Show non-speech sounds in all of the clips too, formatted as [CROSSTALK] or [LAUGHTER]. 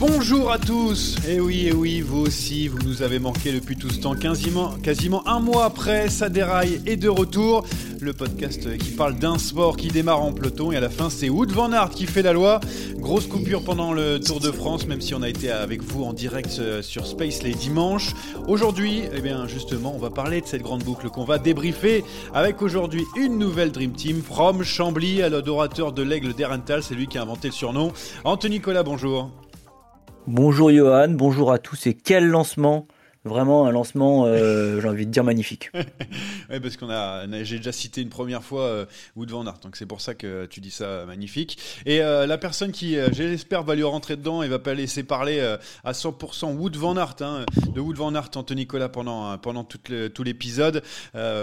Bonjour à tous Et oui, et oui, vous aussi, vous nous avez manqué depuis tout ce temps, quasiment, un mois après, ça déraille et de retour. Le podcast qui parle d'un sport qui démarre en peloton et à la fin c'est Wood Van Aert qui fait la loi. Grosse coupure pendant le Tour de France, même si on a été avec vous en direct euh, sur Space les dimanches. Aujourd'hui, eh bien justement, on va parler de cette grande boucle qu'on va débriefer avec aujourd'hui une nouvelle Dream Team, From Chambly à l'adorateur de l'aigle d'Erental, c'est lui qui a inventé le surnom. Anthony Collat, bonjour. Bonjour Johan, bonjour à tous et quel lancement Vraiment un lancement, euh, j'ai envie de dire magnifique. [LAUGHS] oui, parce qu'on a, j'ai déjà cité une première fois euh, Wood Van Aert, donc c'est pour ça que tu dis ça magnifique. Et euh, la personne qui, j'espère, va lui rentrer dedans et va pas laisser parler à 100% Wood Van Aert, hein, de Wood Van Aert, Anthony Nicolas pendant pendant tout, l'épisode.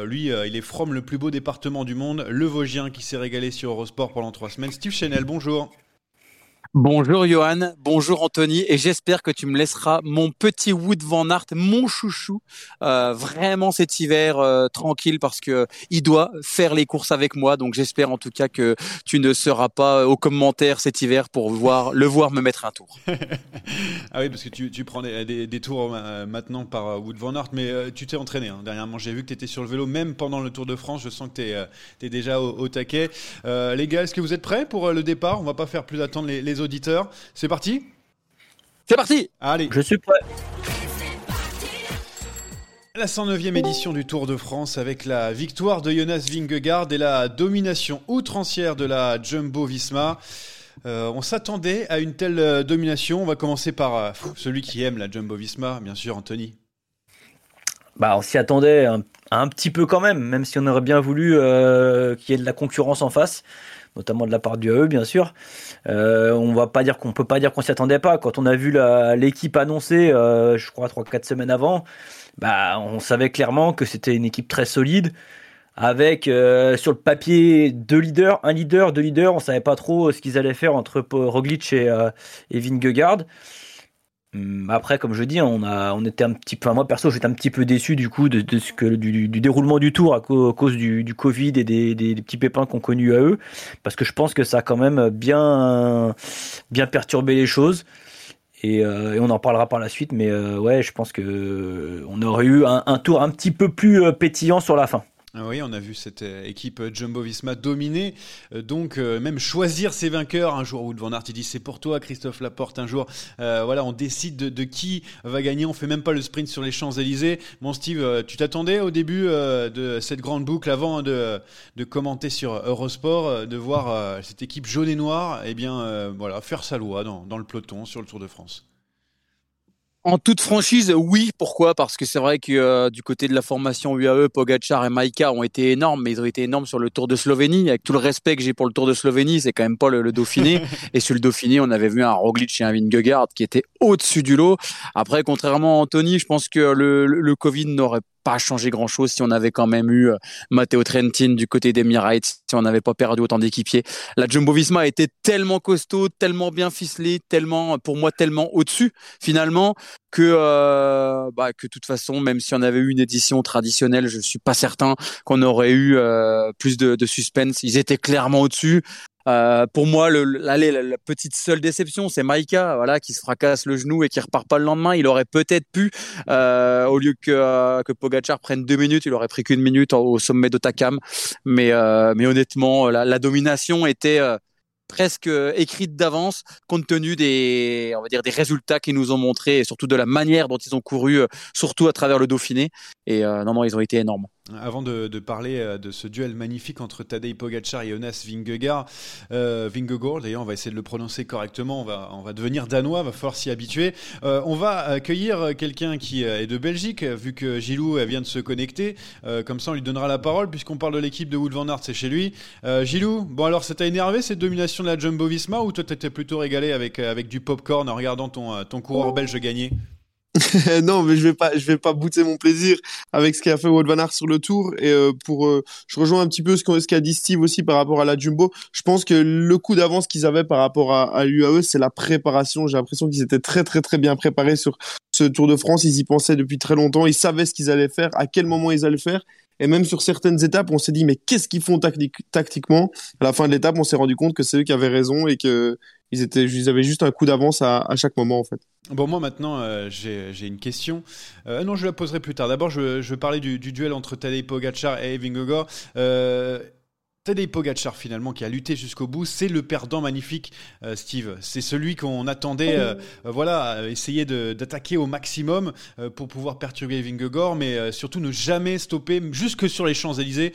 lui, il est from le plus beau département du monde, le Vosgien, qui s'est régalé sur Eurosport pendant trois semaines. Steve Chanel, bonjour. Bonjour Johan, bonjour Anthony, et j'espère que tu me laisseras mon petit Wood Van Aert, mon chouchou, euh, vraiment cet hiver euh, tranquille parce que il doit faire les courses avec moi. Donc j'espère en tout cas que tu ne seras pas au commentaire cet hiver pour voir le voir me mettre un tour. [LAUGHS] ah oui, parce que tu, prends des, tours euh, maintenant par Wood Van Aert, mais tu t'es entraîné. Hein. Dernièrement, j'ai vu que tu étais sur le vélo, même pendant le Tour de France. Je sens que tu es, déjà au, taquet. les gars, est-ce que vous êtes prêts pour le départ? On va pas faire plus attendre les, les auditeurs. C'est parti C'est parti Allez. Je suis prêt. La 109e édition du Tour de France avec la victoire de Jonas Vingegaard et la domination outrancière de la Jumbo Visma. Euh, on s'attendait à une telle euh, domination. On va commencer par euh, celui qui aime la Jumbo Visma, bien sûr, Anthony. Bah, on s'y attendait un, petit peu quand même, même si on aurait bien voulu qu'il y ait de la concurrence en face notamment de la part du AE bien sûr. Euh, on va pas dire qu'on peut pas dire qu'on s'y attendait pas. Quand on a vu l'équipe annoncée, euh, je crois 3-4 semaines avant, bah on savait clairement que c'était une équipe très solide. Avec euh, sur le papier deux leaders, un leader, deux leaders, on savait pas trop ce qu'ils allaient faire entre Roglic et, et Vingegaard. Hum, après, comme je dis, on a, on était un petit peu, moi perso, j'étais un petit peu déçu du coup de, ce que du, déroulement du tour à, cause du, Covid et des, petits pépins qu'on connu à eux, parce que je pense que ça a quand même bien, bien perturbé les choses. Et, euh, on en parlera par la suite, mais euh, ouais, je pense que on aurait eu un, tour un petit peu plus euh, pétillant sur la fin. Ah oui, on a vu cette euh, équipe euh, Jumbo-Visma dominer, euh, donc même choisir ses vainqueurs. Un jour, Wood Van Aert, il dit c'est pour toi, Christophe Laporte. Un jour, voilà, on décide de, qui va gagner. On fait même pas le sprint sur les Champs-Élysées. Mon Steve, tu t'attendais au début de cette grande boucle, avant de, de commenter sur Eurosport, de voir cette équipe jaune et noire, eh bien, voilà, faire sa loi dans le peloton sur le Tour de France. En toute franchise, oui. Pourquoi? Parce que c'est vrai que euh, du côté de la formation UAE, Pogacar et Maika ont été énormes, mais ils ont été énormes sur le Tour de Slovénie. Avec tout le respect que j'ai pour le Tour de Slovénie, c'est quand même pas le, Dauphiné. [LAUGHS] et sur le Dauphiné, on avait vu un Roglic et un Vingegaard qui étaient au-dessus du lot. Après, contrairement à Anthony, je pense que le, le Covid n'aurait pas changé grand chose si on avait quand même eu euh, Matteo Trentin du côté des Emirates, si on n'avait pas perdu autant d'équipiers. La Jumbo Visma a été tellement costaud, tellement bien ficelé, tellement, pour moi, tellement au-dessus, finalement, que, euh, bah, que de toute façon, même si on avait eu une édition traditionnelle, je suis pas certain qu'on aurait eu euh, plus de, de suspense. Ils étaient clairement au-dessus. Euh, pour moi, le, la, la, petite seule déception, c'est Maïka, voilà, qui se fracasse le genou et qui repart pas le lendemain. Il aurait peut-être pu, euh, au lieu que euh, que Pogacar prenne deux minutes, il aurait pris qu'une minute au sommet d'Otakam. Mais euh, mais honnêtement, la, la domination était presque écrite d'avance compte tenu des on va dire des résultats qu'ils nous ont montrés et surtout de la manière dont ils ont couru surtout à travers le Dauphiné et non non ils ont été énormes avant de, parler euh, de ce duel magnifique entre Tadej Pogacar et Jonas euh, Vingegaard, d'ailleurs on va essayer de le prononcer correctement, on va, on va devenir danois, va falloir s'y habituer. Euh, on va accueillir quelqu'un qui est de Belgique, vu que Gilou vient de se connecter, comme ça on lui donnera la parole, puisqu'on parle de l'équipe de Wood van Aert, c'est chez lui. Gilou, bon alors ça t'a énervé cette domination de la Jumbo-Visma, ou toi t'étais plutôt régalé avec, avec du popcorn en regardant ton, ton coureur belge gagner? [LAUGHS] non, mais je vais pas, je vais pas bouter mon plaisir avec ce qu'a fait Wout van Aert sur le Tour. Et euh, pour, euh, je rejoins un petit peu ce qu'a dit Steve aussi par rapport à la Jumbo. Je pense que le coup d'avance qu'ils avaient par rapport à, l'UAE, c'est la préparation. J'ai l'impression qu'ils étaient très très très bien préparés sur ce Tour de France. Ils y pensaient depuis très longtemps. Ils savaient ce qu'ils allaient faire, à quel moment ils allaient le faire. Et même sur certaines étapes, on s'est dit mais qu'est-ce qu'ils font tactiquement? À la fin de l'étape, on s'est rendu compte que c'est eux qui avaient raison et que ils avaient juste un coup d'avance à, chaque moment en fait. Bon, moi maintenant, euh, j'ai une question. Euh, non, je la poserai plus tard. D'abord, je, je, veux parler du, du duel entre Tadej Pogacar et Vingegaard. Euh, Tadej Pogacar finalement qui a lutté jusqu'au bout, c'est le perdant magnifique, euh, Steve. C'est celui qu'on attendait, euh, voilà, essayer d'attaquer au maximum pour pouvoir perturber Vingegaard, mais surtout ne jamais stopper jusque sur les Champs Élysées.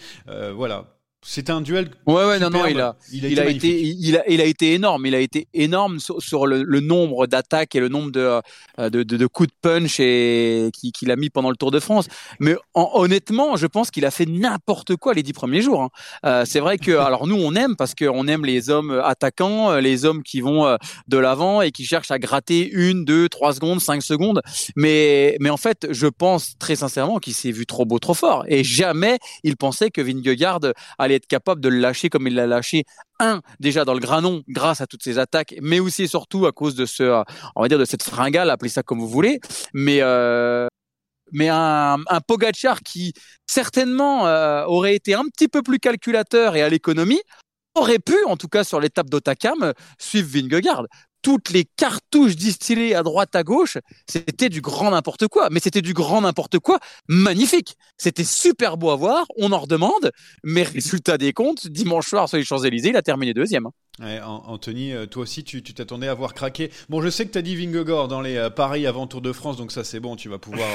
voilà, c'est un duel. Ouais, ouais, non, non, il a, il a, été, il a, il a été énorme. Il a été énorme sur, le, le, nombre d'attaques et le nombre de, euh, de, de, de coups de punch et qu'il a mis pendant le Tour de France. Mais honnêtement, je pense qu'il a fait n'importe quoi les dix premiers jours. Hein. Euh, c'est vrai que, alors nous, on aime parce qu'on aime les hommes attaquants, euh, les hommes qui vont de l'avant et qui cherchent à gratter une, deux, trois secondes, cinq secondes. Mais, mais en fait, je pense très sincèrement qu'il s'est vu trop beau, trop fort. Et jamais il pensait que Vingegaard allait être capable de le lâcher comme il l'a lâché. Un, déjà dans le granon, grâce à toutes ces attaques, mais aussi et surtout à cause de ce, on va dire, de cette fringale, appelez ça comme vous voulez. Mais, euh, mais un, un Pogachar qui certainement euh, aurait été un petit peu plus calculateur et à l'économie, aurait pu, en tout cas sur l'étape d'Otakam, suivre Vingegaard toutes les cartouches distillées à droite à gauche, c'était du grand n'importe quoi. Mais c'était du grand n'importe quoi magnifique. C'était super beau à voir, on en redemande, mais résultat des comptes, dimanche soir sur les Champs-Élysées, il a terminé deuxième. Anthony, euh, toi aussi, tu t'attendais à voir craquer. Bon, je sais que tu as dit Vingegaard dans les euh, paris avant Tour de France, donc ça c'est bon, tu vas pouvoir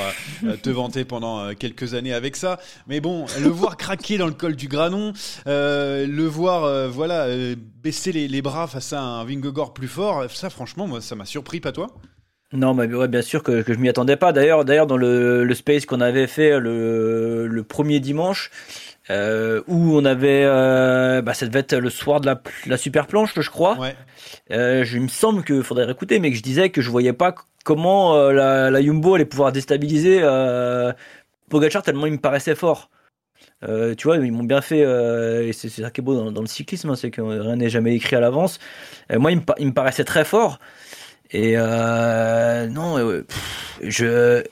euh, [LAUGHS] te vanter pendant quelques années avec ça. Mais bon, le voir craquer dans le col du Granon, le voir voilà baisser les, bras face à un Vingegaard plus fort, ça franchement, moi, ça m'a surpris, pas toi? Non, mais ouais, bien sûr que, je m'y attendais pas. D'ailleurs, d'ailleurs, dans le, le space qu'on avait fait le, le premier dimanche, euh, où on avait, euh, bah, ça devait être le soir de la, la super planche, je crois. Ouais. Euh, je, il me semble qu'il faudrait écouter, mais que je disais que je voyais pas comment euh, la, la Jumbo allait pouvoir déstabiliser Pogacar tellement il me paraissait fort. Tu vois, ils m'ont bien fait, et c'est ça qui est beau dans, dans le cyclisme, hein, c'est que rien n'est jamais écrit à l'avance. moi, il me, il me, paraissait très fort. Et non, je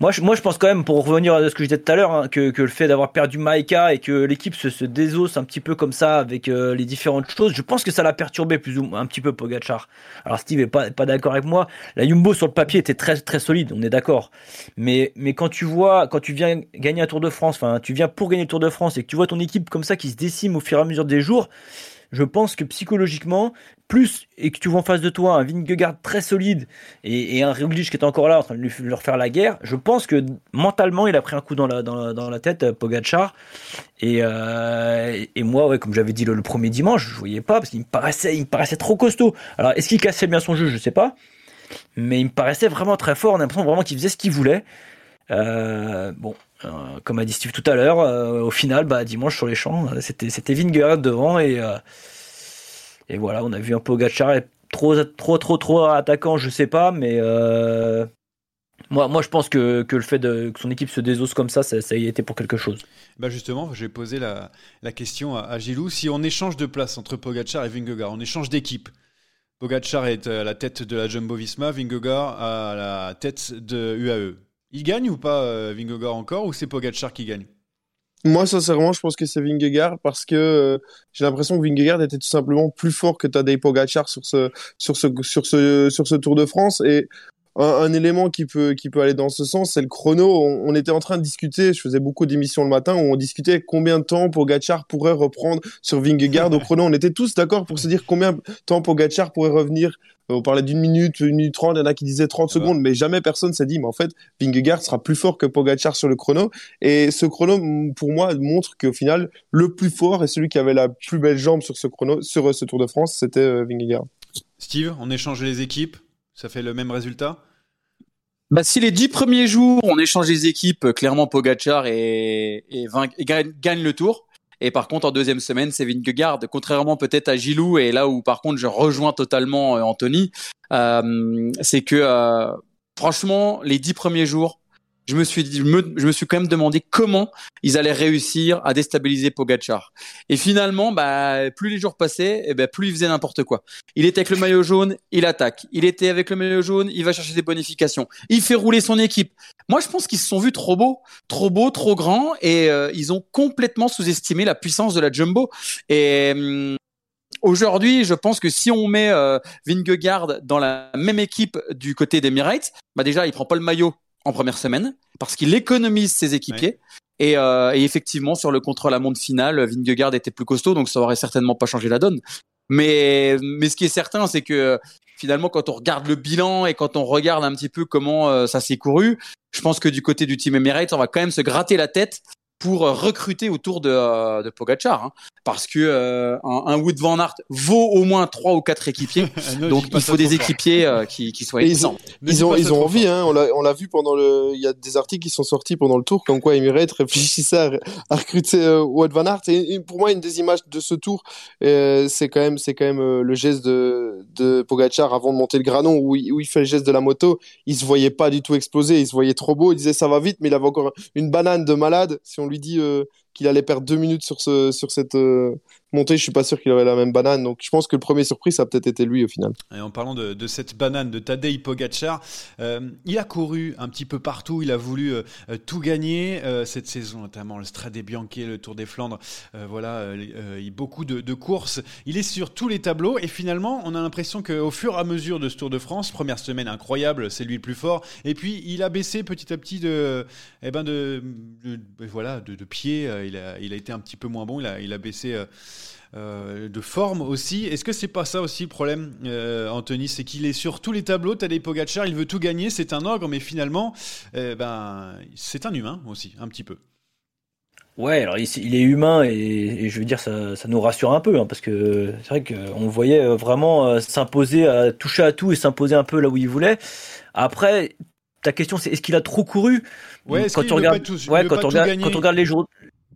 Moi je, moi, je pense quand même, pour revenir à ce que je disais tout à l'heure, hein, que, que, le fait d'avoir perdu Maïka et que l'équipe se, se désosse un petit peu comme ça avec euh, les différentes choses, je pense que ça l'a perturbé plus ou moins un petit peu Pogachar. Alors Steve est pas, pas d'accord avec moi. La Jumbo sur le papier était très très solide, on est d'accord. Mais, mais quand tu vois, quand tu viens gagner un Tour de France, enfin tu viens pour gagner le Tour de France et que tu vois ton équipe comme ça qui se décime au fur et à mesure des jours, je pense que psychologiquement, plus et que tu vois en face de toi un Vingegaard très solide et, un Roglic qui est encore là en train de lui, leur faire la guerre, je pense que mentalement il a pris un coup dans la, tête, euh, Pogachar. Et, euh, et moi, ouais, comme j'avais dit le, premier dimanche, je voyais pas parce qu'il me paraissait, il me paraissait trop costaud. Alors est-ce qu'il cassait bien son jeu, je sais pas, mais il me paraissait vraiment très fort. On a l'impression vraiment qu'il faisait ce qu'il voulait. Euh, bon, comme a dit Steve tout à l'heure, euh, au final, bah, dimanche sur les champs, c'était c'était Vingegaard devant et et voilà, on a vu un peu Gachar être trop trop trop trop attaquant, je sais pas, mais moi, moi, je pense que, que le fait de, que son équipe se désosse comme ça, ça, y été pour quelque chose. Bah justement, j'ai posé la, la question à, Gilou. Si on échange de place entre Pogacar et Vingegaard, on échange d'équipe. Pogacar est à la tête de la Jumbo-Visma, Vingegaard à la tête de UAE. Il gagne ou pas euh, Vingegaard encore ou c'est Pogacar qui gagne? Moi, sincèrement, je pense que c'est Vingegaard parce que euh, j'ai l'impression que Vingegaard était tout simplement plus fort que Tadej Pogacar sur ce, sur ce, sur ce, sur ce Tour de France. Et un, élément qui peut, qui peut aller dans ce sens, c'est le chrono. On, était en train de discuter, je faisais beaucoup d'émissions le matin où on discutait combien de temps Pogacar pourrait reprendre sur Vingegaard au chrono. On était tous d'accord pour se dire combien de temps Pogacar pourrait revenir. Euh, on parlait d'une minute, une minute trente, il y en a qui disaient 30 secondes, mais jamais personne s'est dit, mais en fait, Vingegaard sera plus fort que Pogacar sur le chrono. Et ce chrono, pour moi, montre qu'au final, le plus fort et celui qui avait la plus belle jambe sur ce chrono, sur euh, ce Tour de France, c'était euh, Vingegaard. Steve, on échange les équipes ça fait le même résultat? Bah, si les dix premiers jours, on échange les équipes, clairement Pogachar et, et, gagne, le tour. Et par contre, en deuxième semaine, c'est Vingegaard. Contrairement peut-être à Gilou, et là où par contre je rejoins totalement euh, Anthony, euh, c'est que euh, franchement, les dix premiers jours, je me suis dit, je me, suis quand même demandé comment ils allaient réussir à déstabiliser Pogachar. Et finalement, bah, plus les jours passaient, et eh ben, plus il faisait n'importe quoi. Il était avec le maillot jaune, il attaque. Il était avec le maillot jaune, il va chercher des bonifications. Il fait rouler son équipe. Moi, je pense qu'ils se sont vus trop beaux, trop beaux, trop grands, et euh, ils ont complètement sous-estimé la puissance de la jumbo. Et hum, Aujourd'hui, je pense que si on met euh, Vingegaard dans la même équipe du côté d'Emirates, bah déjà, il prend pas le maillot en première semaine parce qu'il économise ses équipiers. Et, euh, et, effectivement, sur le contrôle à monde final, Vingegaard était plus costaud, donc ça aurait certainement pas changé la donne. Mais, mais ce qui est certain, c'est que finalement, quand on regarde le bilan et quand on regarde un petit peu comment euh, ça s'est couru, je pense que du côté du team Emirates, on va quand même se gratter la tête pour euh, recruter autour de, euh, de Pogacar, hein, parce que euh, un, un, Wood Van Aert vaut au moins trois ou quatre équipiers, [LAUGHS] donc il faut des équipiers qui, qui soient ils ont ils ont, ils ont envie, hein, on l'a on l'a vu pendant le, il y a des articles qui sont sortis pendant le tour, comme quoi Emirates réfléchissait à, à recruter Wood Van Aert. Et, pour moi, une des images de ce tour, c'est quand même c'est quand même le geste de de Pogacar avant de monter le granon où il, où il fait le geste de la moto, il se voyait pas du tout exploser, il se voyait trop beau, il disait ça va vite, mais il avait encore une banane de malade. Si on lui dit euh, qu'il allait perdre deux minutes sur, ce, sur cette euh, montée, je suis pas sûr qu'il aurait la même banane. Donc je pense que le premier surprise, ça a peut-être été lui au final. Et en parlant de, cette banane de Tadej Pogacar, euh, il a couru un petit peu partout, il a voulu tout gagner cette saison, notamment le Strade Bianche, le Tour des Flandres. voilà, beaucoup de, courses. Il est sur tous les tableaux et finalement, on a l'impression qu'au fur et à mesure de ce Tour de France, première semaine incroyable, c'est lui le plus fort. Et puis il a baissé petit à petit de, eh ben de, voilà, de, pied. Euh, il a, il a été un petit peu moins bon. Il a, il a baissé. Euh, euh, de forme aussi. Est-ce que c'est pas ça aussi le problème, Anthony? C'est qu'il est sur tous les tableaux. des Pogacar, il veut tout gagner, c'est un ogre, mais finalement, ben, c'est un humain aussi, un petit peu. Ouais, alors il, est humain et, je veux dire, ça, ça nous rassure un peu, hein, parce que c'est vrai qu'on le voyait vraiment s'imposer, à toucher à tout et s'imposer un peu là où il voulait. Après, ta question c'est est-ce qu'il a trop couru? Ouais, quand regardes, ouais, quand, on regarde, quand on regarde les jours,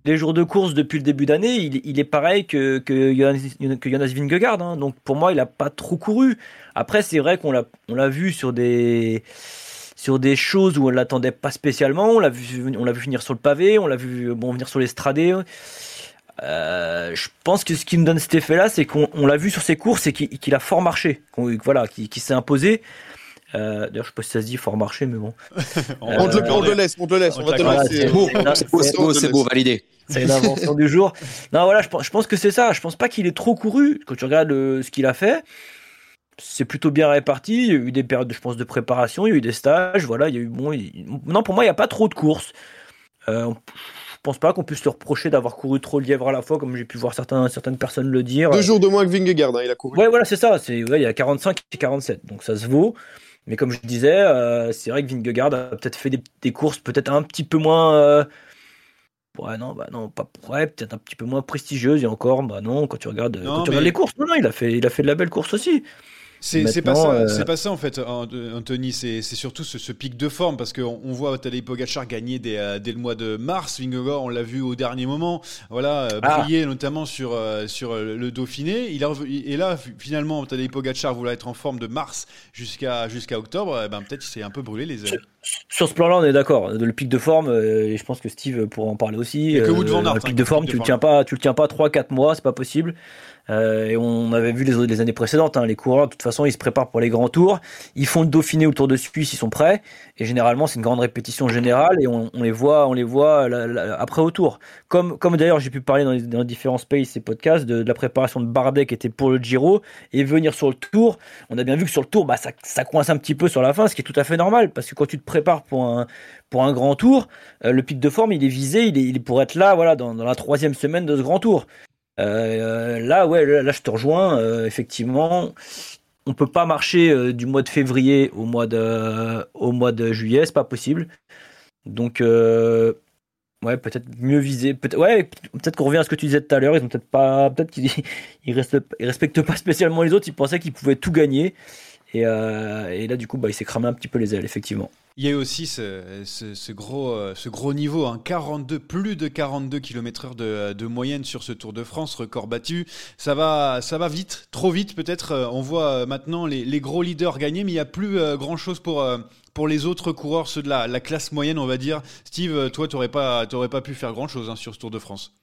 les jours de course depuis le début d'année, il, est pareil que, que, Jonas, que Jonas. Hein. Donc pour moi, il a pas trop couru. Après, c'est vrai qu'on l'a, vu sur des, sur des choses où on l'attendait pas spécialement. On l'a vu, on vu finir sur le pavé, on l'a vu bon venir sur les stradés. Euh, je pense que ce qui me donne cet effet-là, c'est qu'on l'a vu sur ses courses et qu'il, a fort marché, voilà, qu'il, s'est imposé. Euh, D'ailleurs, je sais pas si ça se dit fort marché, mais bon. [LAUGHS] on, te le, on, te le, laisse, on te le laisse, on, va te laisser. C'est beau, c'est beau, c'est beau, validé. C'est une invention du jour. Non, voilà, je pense, je pense que c'est ça. Je pense pas qu'il ait trop couru. Quand tu regardes le, ce qu'il a fait, c'est plutôt bien réparti. Il y a eu des périodes, je pense, de préparation. Il y a eu des stages. Voilà, il y a eu bon. Il... Non, pour moi, il n'y a pas trop de courses. Euh, je pense pas qu'on puisse se reprocher d'avoir couru trop le lièvre à la fois, comme j'ai pu voir certains, certaines personnes le dire. Deux jours de moins que Vingegaard, hein, il a couru. Ouais, voilà, c'est ça. C'est, ouais, il y a 45 et 47, donc ça se vaut. Mais comme je disais, euh, c'est vrai que Vingegaard a peut-être fait des, des courses peut-être un petit peu moins. Euh... Ouais, non, bah non, pas ouais, peut-être un petit peu moins prestigieuses et encore, bah non, quand tu regardes, Non, quand tu mais- regardes les courses, non, non, il a fait, il a fait de la belle course aussi. C'est pas, ça, euh, pas ça en fait, An- Anthony. C'est surtout ce, ce pic de forme parce qu'on on voit Tadej Pogacar gagner dès, euh, dès le mois de mars. Vingegaard, on l'a vu au dernier moment, voilà, euh, Ah. briller notamment sur euh, sur le Dauphiné. Il a, et là, finalement, Tadej Pogacar voulait être en forme de mars jusqu'à jusqu'à octobre. eh ben peut-être qu'il s'est un peu brûlé les ailes. Sur ce plan-là, on est d'accord. Le pic de forme, euh, et je pense que Steve pourra en parler aussi. Et que euh, van Aert, le hein, pic de qui- forme, de tu le forme. tiens pas, tu le tiens pas 3-4 mois, c'est pas possible. Euh, et on avait vu les, années précédentes, hein, les coureurs, de toute façon, ils se préparent pour les grands tours. Ils font le Dauphiné ou le Tour de Suisse, ils sont prêts. Et généralement, c'est une grande répétition générale et on, les voit, on les voit après au tour. Comme, d'ailleurs, j'ai pu parler dans, différents spaces et podcasts de, la préparation de Bardet qui était pour le Giro et venir sur le tour. On a bien vu que sur le tour, bah, ça, ça coince un petit peu sur la fin, ce qui est tout à fait normal parce que quand tu te prépares pour un, pour un grand tour, euh, le pic de forme, il est visé, il est, il est pour être là, voilà, dans la troisième semaine de ce grand tour. Euh, là, ouais, là, je te rejoins. euh, effectivement, on peut pas marcher euh, du mois de février au mois de, au mois de juillet, c'est pas possible. Donc, ouais, peut-être mieux viser. Peut ouais, peut-être qu'on revient à ce que tu disais tout à l'heure. Ils ont peut-être pas, peut-être qu'ils [LAUGHS] ils respectent pas spécialement les autres. Ils pensaient qu'ils pouvaient tout gagner. Et, euh, et là, du coup, bah, il s'est cramé un petit peu les ailes, effectivement. Il y a eu aussi ce, gros, euh, ce niveau, hein, 42, plus de 42 km/h de, de moyenne sur ce Tour de France, record battu. Ça va, ça va vite, trop vite peut-être. Euh, On voit maintenant les, gros leaders gagner, mais il n'y a plus grand-chose pour, les autres coureurs, ceux de la, la classe moyenne, on va dire. Steve, toi, tu n'aurais pas pu faire grand-chose hein, sur ce Tour de France.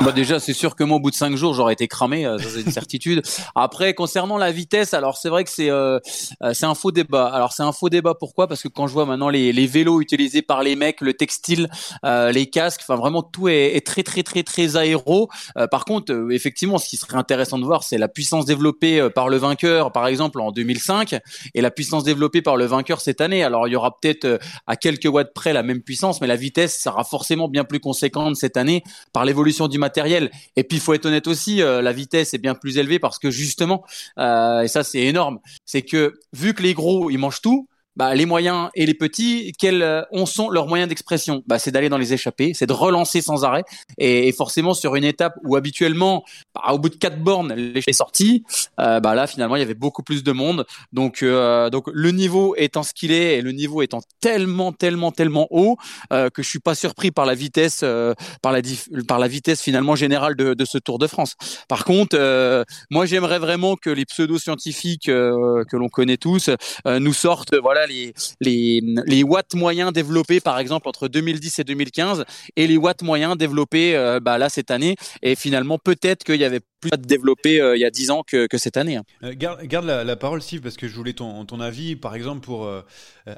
Bah déjà, c'est sûr que moi, au bout de cinq jours, j'aurais été cramé, euh, c'est une certitude. [LAUGHS] Après, concernant la vitesse, alors c'est vrai que c'est euh, euh, c'est un faux débat. Alors c'est un faux débat, pourquoi? Parce que quand je vois maintenant les, les vélos utilisés par les mecs, le textile, euh, les casques, enfin vraiment tout est, est très très très très aéro. Euh, par contre, euh, effectivement, ce qui serait intéressant de voir, c'est la puissance développée par le vainqueur, par exemple en 2005, et la puissance développée par le vainqueur cette année. Alors il y aura peut-être euh, à quelques watts près la même puissance, mais la vitesse sera forcément bien plus conséquente cette année par l'évolution du matériel. Et puis il faut être honnête aussi, euh, la vitesse est bien plus élevée parce que justement, euh, et ça c'est énorme, c'est que vu que les gros ils mangent tout. Bah, les moyens et les petits, quels euh, sont leurs moyens d'expression? Bah, C'est d'aller dans les échappées, c'est de relancer sans arrêt. Et, forcément, sur une étape où habituellement, bah, au bout de quatre bornes, l'échec est sorti, euh, bah, là, finalement, il y avait beaucoup plus de monde. Donc, euh, donc le niveau étant ce qu'il est et le niveau étant tellement, tellement, tellement haut euh, que je suis pas surpris par la vitesse, euh, par la par la vitesse finalement générale de, de ce Tour de France. Par contre, euh, moi j'aimerais vraiment que les pseudo-scientifiques que l'on connaît tous nous sortent voilà les, les les watts moyens développés par exemple entre 2010 et 2015 et les watts moyens développés euh, bah, là cette année et finalement peut-être qu'il y avait plus de développés euh, il y a 10 ans que, que cette année. hein. Euh, garde, garde la, la parole, Steve, parce que je voulais ton, ton avis, par exemple, pour euh,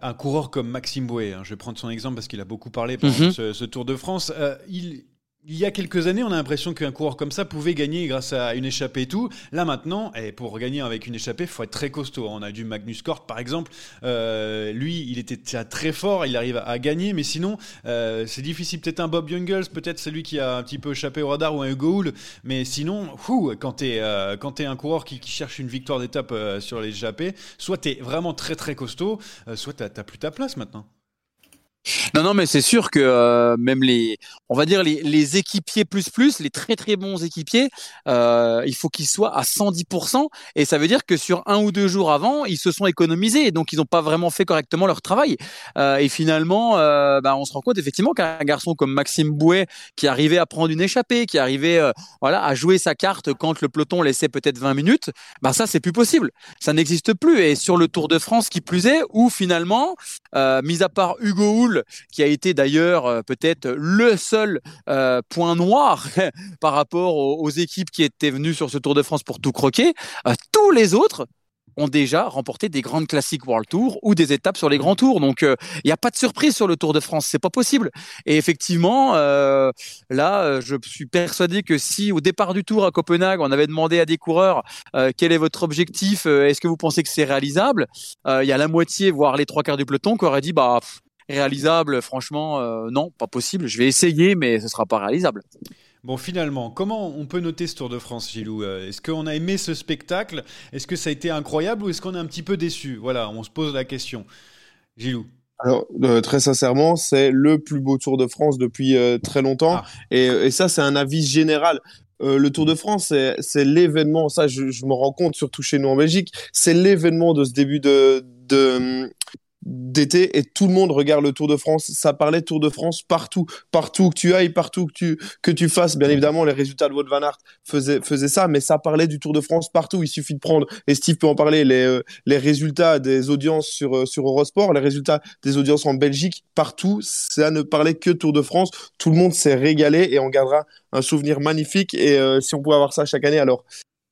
un coureur comme Maxime Bouet. hein. Je vais prendre son exemple parce qu'il a beaucoup parlé pendant Mhm. ce, ce Tour de France. Il, il y a quelques années, on a l'impression qu'un coureur comme ça pouvait gagner grâce à une échappée et tout. Là maintenant, et pour gagner avec une échappée, il faut être très costaud. On a du Magnus Cort, par exemple. Euh, lui, il était très fort, il arrive à, gagner, mais sinon, euh, c'est difficile. Peut-être un Bob Jungels, peut-être celui qui a un petit peu échappé au radar ou un Hugo Hull. Mais sinon, fou, quand t'es euh, un coureur qui, qui cherche une victoire d'étape euh, sur les échappées, soit t'es vraiment très très costaud, euh, soit t'as t'as plus ta place maintenant. Non, non, mais c'est sûr que euh, même les, on va dire les, les équipiers plus plus, les très très bons équipiers, euh, il faut qu'ils soient à 110%. Et ça veut dire que sur un ou deux jours avant, ils se sont économisés, donc ils n'ont pas vraiment fait correctement leur travail. Euh, et finalement, euh, bah, on se rend compte effectivement qu'un garçon comme Maxime Bouet, qui arrivait à prendre une échappée, qui arrivait, euh, voilà, à jouer sa carte quand le peloton laissait peut-être 20 minutes, bah ça c'est plus possible. Ça n'existe plus. Et sur le Tour de France, qui plus est, où finalement, euh, mis à part Hugo Qui a été d'ailleurs euh, peut-être le seul euh, point noir [LAUGHS] par rapport aux, aux équipes qui étaient venues sur ce Tour de France pour tout croquer. Euh, tous les autres ont déjà remporté des grandes classiques World Tour ou des étapes sur les grands tours. Donc il n'y a pas de surprise sur le Tour de France, c'est pas possible. Et effectivement, là, je suis persuadé que si au départ du Tour à Copenhague, on avait demandé à des coureurs quel est votre objectif, est-ce que vous pensez que c'est réalisable, il y a la moitié, voire les trois quarts du peloton qui auraient dit bah réalisable, franchement, euh, non, pas possible. Je vais essayer, mais ce sera pas réalisable. Bon, finalement, comment on peut noter ce Tour de France, Gilou? Euh, Est-ce qu'on a aimé ce spectacle? Est-ce que ça a été incroyable ou est-ce qu'on est un petit peu déçu? Voilà, on se pose la question. Gilou alors, euh, très sincèrement, c'est le plus beau Tour de France depuis très longtemps. Ah. Et, ça, c'est un avis général. le Tour de France, c'est l'événement, ça je, je, me rends compte, surtout chez nous en Belgique, c'est l'événement de ce début de, de, d'été et tout le monde regarde le Tour de France. Ça parlait Tour de France partout, partout que tu ailles, partout que tu que tu fasses. Bien évidemment, les résultats de Wout van Aert faisaient faisaient ça, mais ça parlait du Tour de France partout. Il suffit de prendre et Steve peut en parler les euh, les résultats des audiences sur euh, sur Eurosport, les résultats des audiences en Belgique partout. Ça ne parlait que Tour de France. Tout le monde s'est régalé et on gardera un souvenir magnifique. Et euh, si on pouvait avoir ça chaque année, alors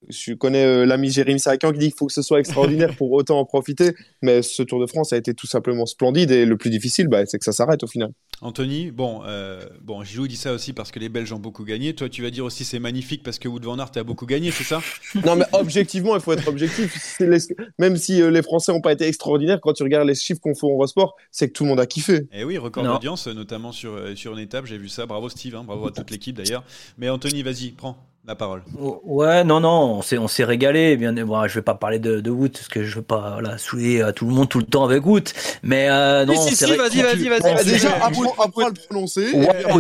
je connais euh, l'ami Jérémy Sarakian qui dit qu'il faut que ce soit extraordinaire pour autant en profiter. Mais ce Tour de France a été tout simplement splendide et le plus difficile, bah, c'est que ça s'arrête au final. Anthony, bon, euh, bon, Gilou dit ça aussi parce que les Belges ont beaucoup gagné. Toi, tu vas dire aussi c'est magnifique parce que Wood van Aert a beaucoup gagné, c'est ça? Non, mais objectivement, il faut être objectif. Même si euh, les Français n'ont pas été extraordinaires, quand tu regardes les chiffres qu'on fait en Eurosport, c'est que tout le monde a kiffé. Et eh oui, record d'audience, notamment sur, sur une étape, j'ai vu ça. Bravo Steve, hein, bravo à toute l'équipe d'ailleurs. Mais Anthony, vas-y, prends la parole. Ouais, non, non, on s'est, on s'est régalé. Bien, bon, je vais pas parler de, de Wood parce que je veux pas voilà, saouler à tout le monde tout le temps avec Wood. Mais euh, non, si, si, si vas-y, vas-y, vas-y. Déjà, apprends, apprends à le prononcer. Ouais,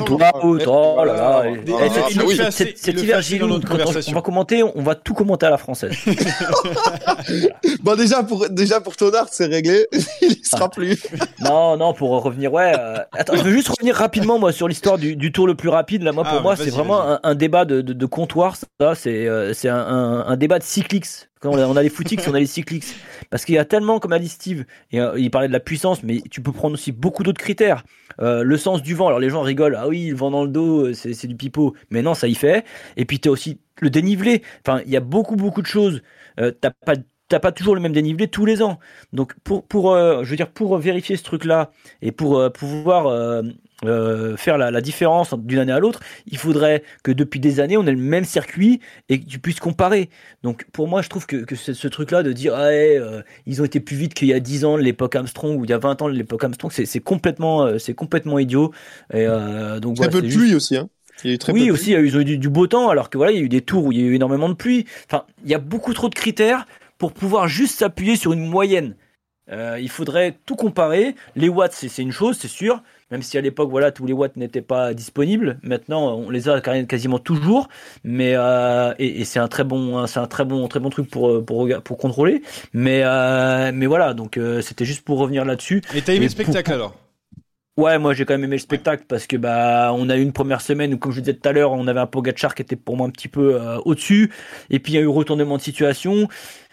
Wood, oh là là. Cet hiver, Gilles, on va commenter, on va tout commenter à la française. [LAUGHS] [LAUGHS] bon, déjà pour, déjà pour Tonard, c'est réglé. [LAUGHS] Il sera plus. non, non, pour revenir, ouais. Euh, attends, je veux juste revenir rapidement, moi, sur l'histoire du, tour le plus rapide. Là, moi, pour ah, moi, c'est vraiment un, débat de, de, ça, c'est euh, un, un, débat de cyclix. Quand on a, les footix, on a les cyclix. [LAUGHS] Parce qu'il y a tellement, comme a dit Steve, et, euh, il parlait de la puissance, mais tu peux prendre aussi beaucoup d'autres critères. Euh, le sens du vent, alors les gens rigolent, ah oui, le vent dans le dos, c'est du pipeau. Mais non, ça y fait. Et puis tu as aussi le dénivelé. Enfin, il y a beaucoup, beaucoup de choses. t'as pas t'as pas toujours le même dénivelé tous les ans. Donc pour pour je veux dire pour vérifier ce truc là et pour pouvoir euh, faire la, différence d'une année à l'autre, il faudrait que depuis des années on ait le même circuit et que tu puisses comparer. Donc pour moi, je trouve que, que ce, truc-là de dire ah, euh, ils ont été plus vite qu'il y a 10 ans l'époque Armstrong ou il y a 20 ans l'époque Armstrong, c'est complètement euh, c'est complètement idiot. Et, donc très peu de pluie aussi. Hein. Il y a très oui, aussi, ils ont eu du, beau temps, alors que voilà, il y a eu des tours où il y a eu énormément de pluie. Enfin, il y a beaucoup trop de critères pour pouvoir juste s'appuyer sur une moyenne. il faudrait tout comparer. Les watts, c'est une chose, c'est sûr même si à l'époque, voilà, tous les watts n'étaient pas disponibles. Maintenant, on les a quasiment toujours, mais euh, et, c'est un très bon, c'est un très bon, très bon truc pour pour pour contrôler. Mais euh, mais voilà, donc euh, c'était juste pour revenir là-dessus. Et t'as aimé le spectacle alors? Ouais, moi j'ai quand même aimé le spectacle parce que bah on a eu une première semaine où comme je disais tout à l'heure, on avait un Pogacar qui était pour moi un petit peu au-dessus et puis il y a eu retournement de situation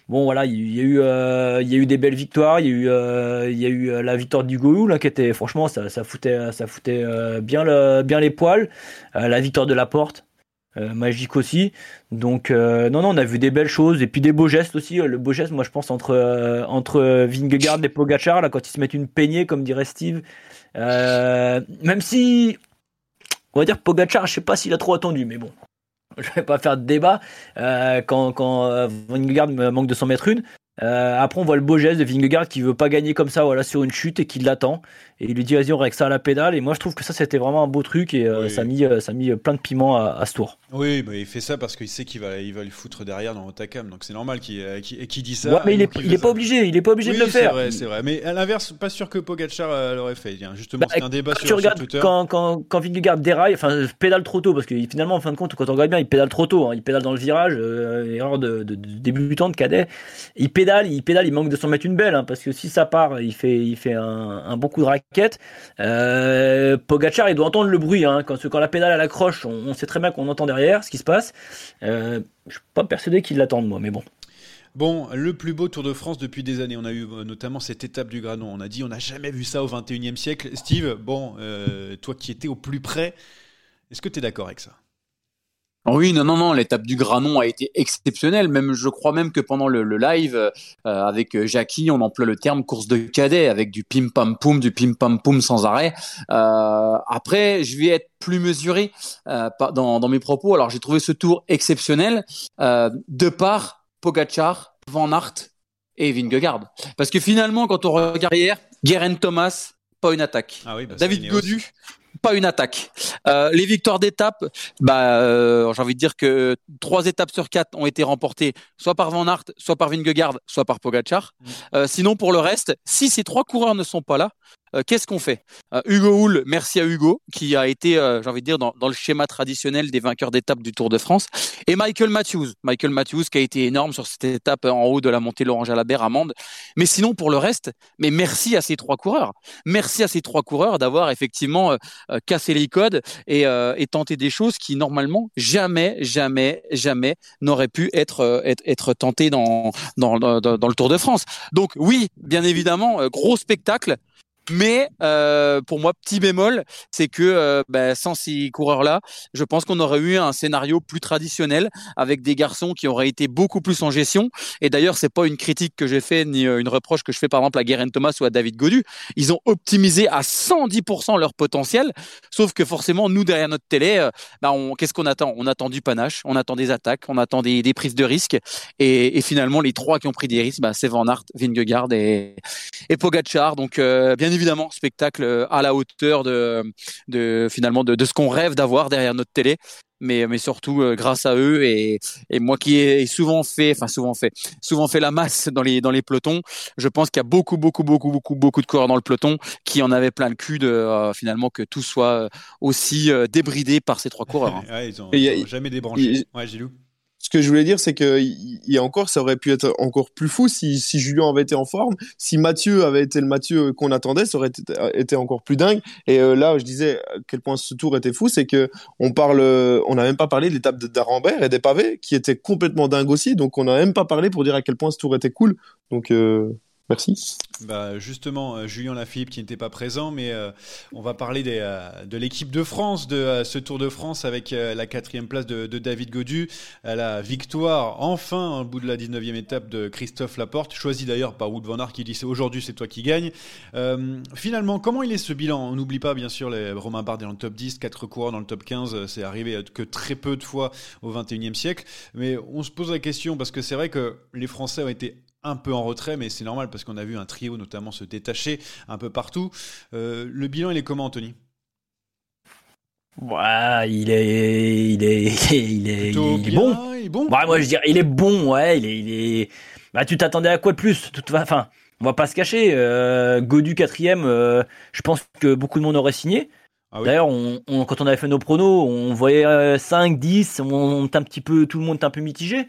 bon voilà, il y a eu euh, il y a eu des belles victoires, il y a eu euh, euh, la victoire du Goulou là qui était franchement ça, ça foutait ça foutait bien le, bien les poils, la victoire de la Porte magique aussi. Donc non non, on a vu des belles choses et puis des beaux gestes aussi, le beau geste moi je pense entre entre Vingegaard et Pogacar là quand ils se mettent une peignée comme dirait Steve. Même si on va dire Pogacar, je sais pas s'il a trop attendu, mais bon, je vais pas faire de débat. Euh, quand quand euh, Vingegaard manque de 100 mètres une, euh, après, on voit le beau geste de Vingegaard qui veut pas gagner comme ça, voilà, sur une chute et qui l'attend. Et il lui dit, vas-y, on règle ça à la pédale. Et moi, je trouve que ça, c'était vraiment un beau truc et euh, ça, a mis, euh, ça a mis plein de piment à, ce tour. Oui, mais il fait ça parce qu'il sait qu'il va, il va le foutre derrière dans Otakam. Donc c'est normal qu'il qu dit ça. Ouais, mais il est, il est pas obligé, il est pas obligé de le faire. C'est vrai, c'est vrai. Mais à l'inverse, pas sûr que Pogacar l'aurait fait. Justement, bah, c'est un débat sur, tu regardes, Twitter. Quand, quand, quand Vingegaard déraille, enfin, pédale trop tôt parce que finalement, en fin de compte, quand on regarde bien, il pédale trop tôt. Hein. Il pédale dans le virage, erreur de, de, de, débutant, de cadet. Il pédale, il pédale, il manque de s'en mettre une belle, hein, parce que si ça part, il fait, un, bon coup de raquette. Euh, Pogachar, il doit entendre le bruit. Hein, quand, la pédale à accroche, on, on, sait très bien qu'on entend derrière ce qui se passe. Euh, je suis pas persuadé qu'il l'attende, moi, mais bon. Bon, le plus beau Tour de France depuis des années. On a eu euh, notamment cette étape du Granon. On a dit on n'a jamais vu ça au 21e siècle. Steve, bon, euh, toi qui étais au plus près, est-ce que tu es d'accord avec ça? Oui, non, non, non, l'étape du Granon a été exceptionnelle. Même, je crois même que pendant le, live euh, avec euh, Jackie, on emploie le terme course de cadet avec du pim pam poum, du pim pam poum sans arrêt. Euh, après, je vais être plus mesuré dans, dans mes propos. Alors, j'ai trouvé ce tour exceptionnel de par Pogachar, Van Aert et Vingegaard. Parce que finalement, quand on regarde hier, Guerin Thomas, pas une attaque. Ah bah David Godu, pas une attaque. Euh, les victoires d'étape, bah, euh, j'ai envie de dire que trois étapes sur quatre ont été remportées soit par Van Aert, soit par Vingegaard, soit par Pogacar. Mm. Euh, sinon, pour le reste, si ces trois coureurs ne sont pas là, euh, qu'est-ce qu'on fait? Euh, Hugo Hull, merci à Hugo, qui a été, euh, j'ai envie de dire, dans, le schéma traditionnel des vainqueurs d'étape du Tour de France. Et Michael Matthews, Michael Matthews qui a été énorme sur cette étape en haut de la montée Jalabert à Mende. Mais sinon, pour le reste, mais merci à ces trois coureurs. Merci à ces trois coureurs d'avoir effectivement cassé les codes et, tenté des choses qui, normalement, jamais, jamais, jamais n'auraient pu être, être, tentées dans, dans le Tour de France. Donc oui, bien évidemment, gros spectacle. Mais euh, pour moi, petit bémol, c'est que euh, bah, sans ces coureurs-là, je pense qu'on aurait eu un scénario plus traditionnel avec des garçons qui auraient été beaucoup plus en gestion. Et d'ailleurs, c'est pas une critique que j'ai fait ni euh, une reproche que je fais par exemple à Guerin Thomas ou à David Godu. Ils ont optimisé à 110% leur potentiel. Sauf que forcément, nous derrière notre télé, bah, qu'est-ce qu'on attend? On attend du panache, on attend des attaques, on attend des, des prises de risques. Et, et, finalement, les trois qui ont pris des risques, bah, c'est Van Aert, Vingegaard et, et Pogacar. Donc, bien évidemment évidemment spectacle euh, à la hauteur de, de finalement de, de ce qu'on rêve d'avoir derrière notre télé. Mais mais surtout euh, grâce à eux et, et moi qui ai souvent fait enfin souvent fait souvent fait la masse dans les dans les pelotons je pense qu'il y a beaucoup beaucoup beaucoup beaucoup beaucoup de coureurs dans le peloton qui en avaient plein le cul de euh, finalement que tout soit aussi débridé par ces trois coureurs hein. [LAUGHS] ouais, ils ont, ont jamais débranché. ouais Gilou ce que je voulais dire, c'est que il encore, ça aurait pu être encore plus fou si, si Julien avait été en forme, si Mathieu avait été le Mathieu qu'on attendait, ça aurait été, encore plus dingue. Et euh, là, je disais à quel point ce tour était fou, c'est que on parle, on n'a même pas parlé de l'étape d'Arambert et des pavés, qui était complètement dingue aussi. Donc, on n'a même pas parlé pour dire à quel point ce tour était cool. Donc, euh, Merci. Bah justement, euh, Julien Lafilippe qui n'était pas présent, mais euh, on va parler euh, de l'équipe de France, de ce Tour de France avec la quatrième place de, David Godu, la victoire enfin au bout de la 19e étape de Christophe Laporte, choisi d'ailleurs par Wood Van Aert qui dit aujourd'hui c'est toi qui gagne. finalement, comment il est ce bilan? On n'oublie pas bien sûr les Romain Bardet dans le top 10, 4 coureurs dans le top 15, c'est arrivé que très peu de fois au 21e siècle, mais on se pose la question parce que c'est vrai que les Français ont été un peu en retrait, mais c'est normal parce qu'on a vu un trio notamment se détacher un peu partout. Euh, le bilan, il est comment, Anthony? Ouais, il est, il est, [LAUGHS] il est, il est, bon. Il est bon. moi, je dirais, il est bon. Ouais, il est, il est. Bah, tu t'attendais à quoi de plus? Toute Enfin, on va pas se cacher. Euh, Godu quatrième, euh, je pense que beaucoup de monde aurait signé. Ah D'ailleurs, on, quand on avait fait nos pronos, on voyait 5, 10, on, on un petit peu, tout le monde est un peu mitigé.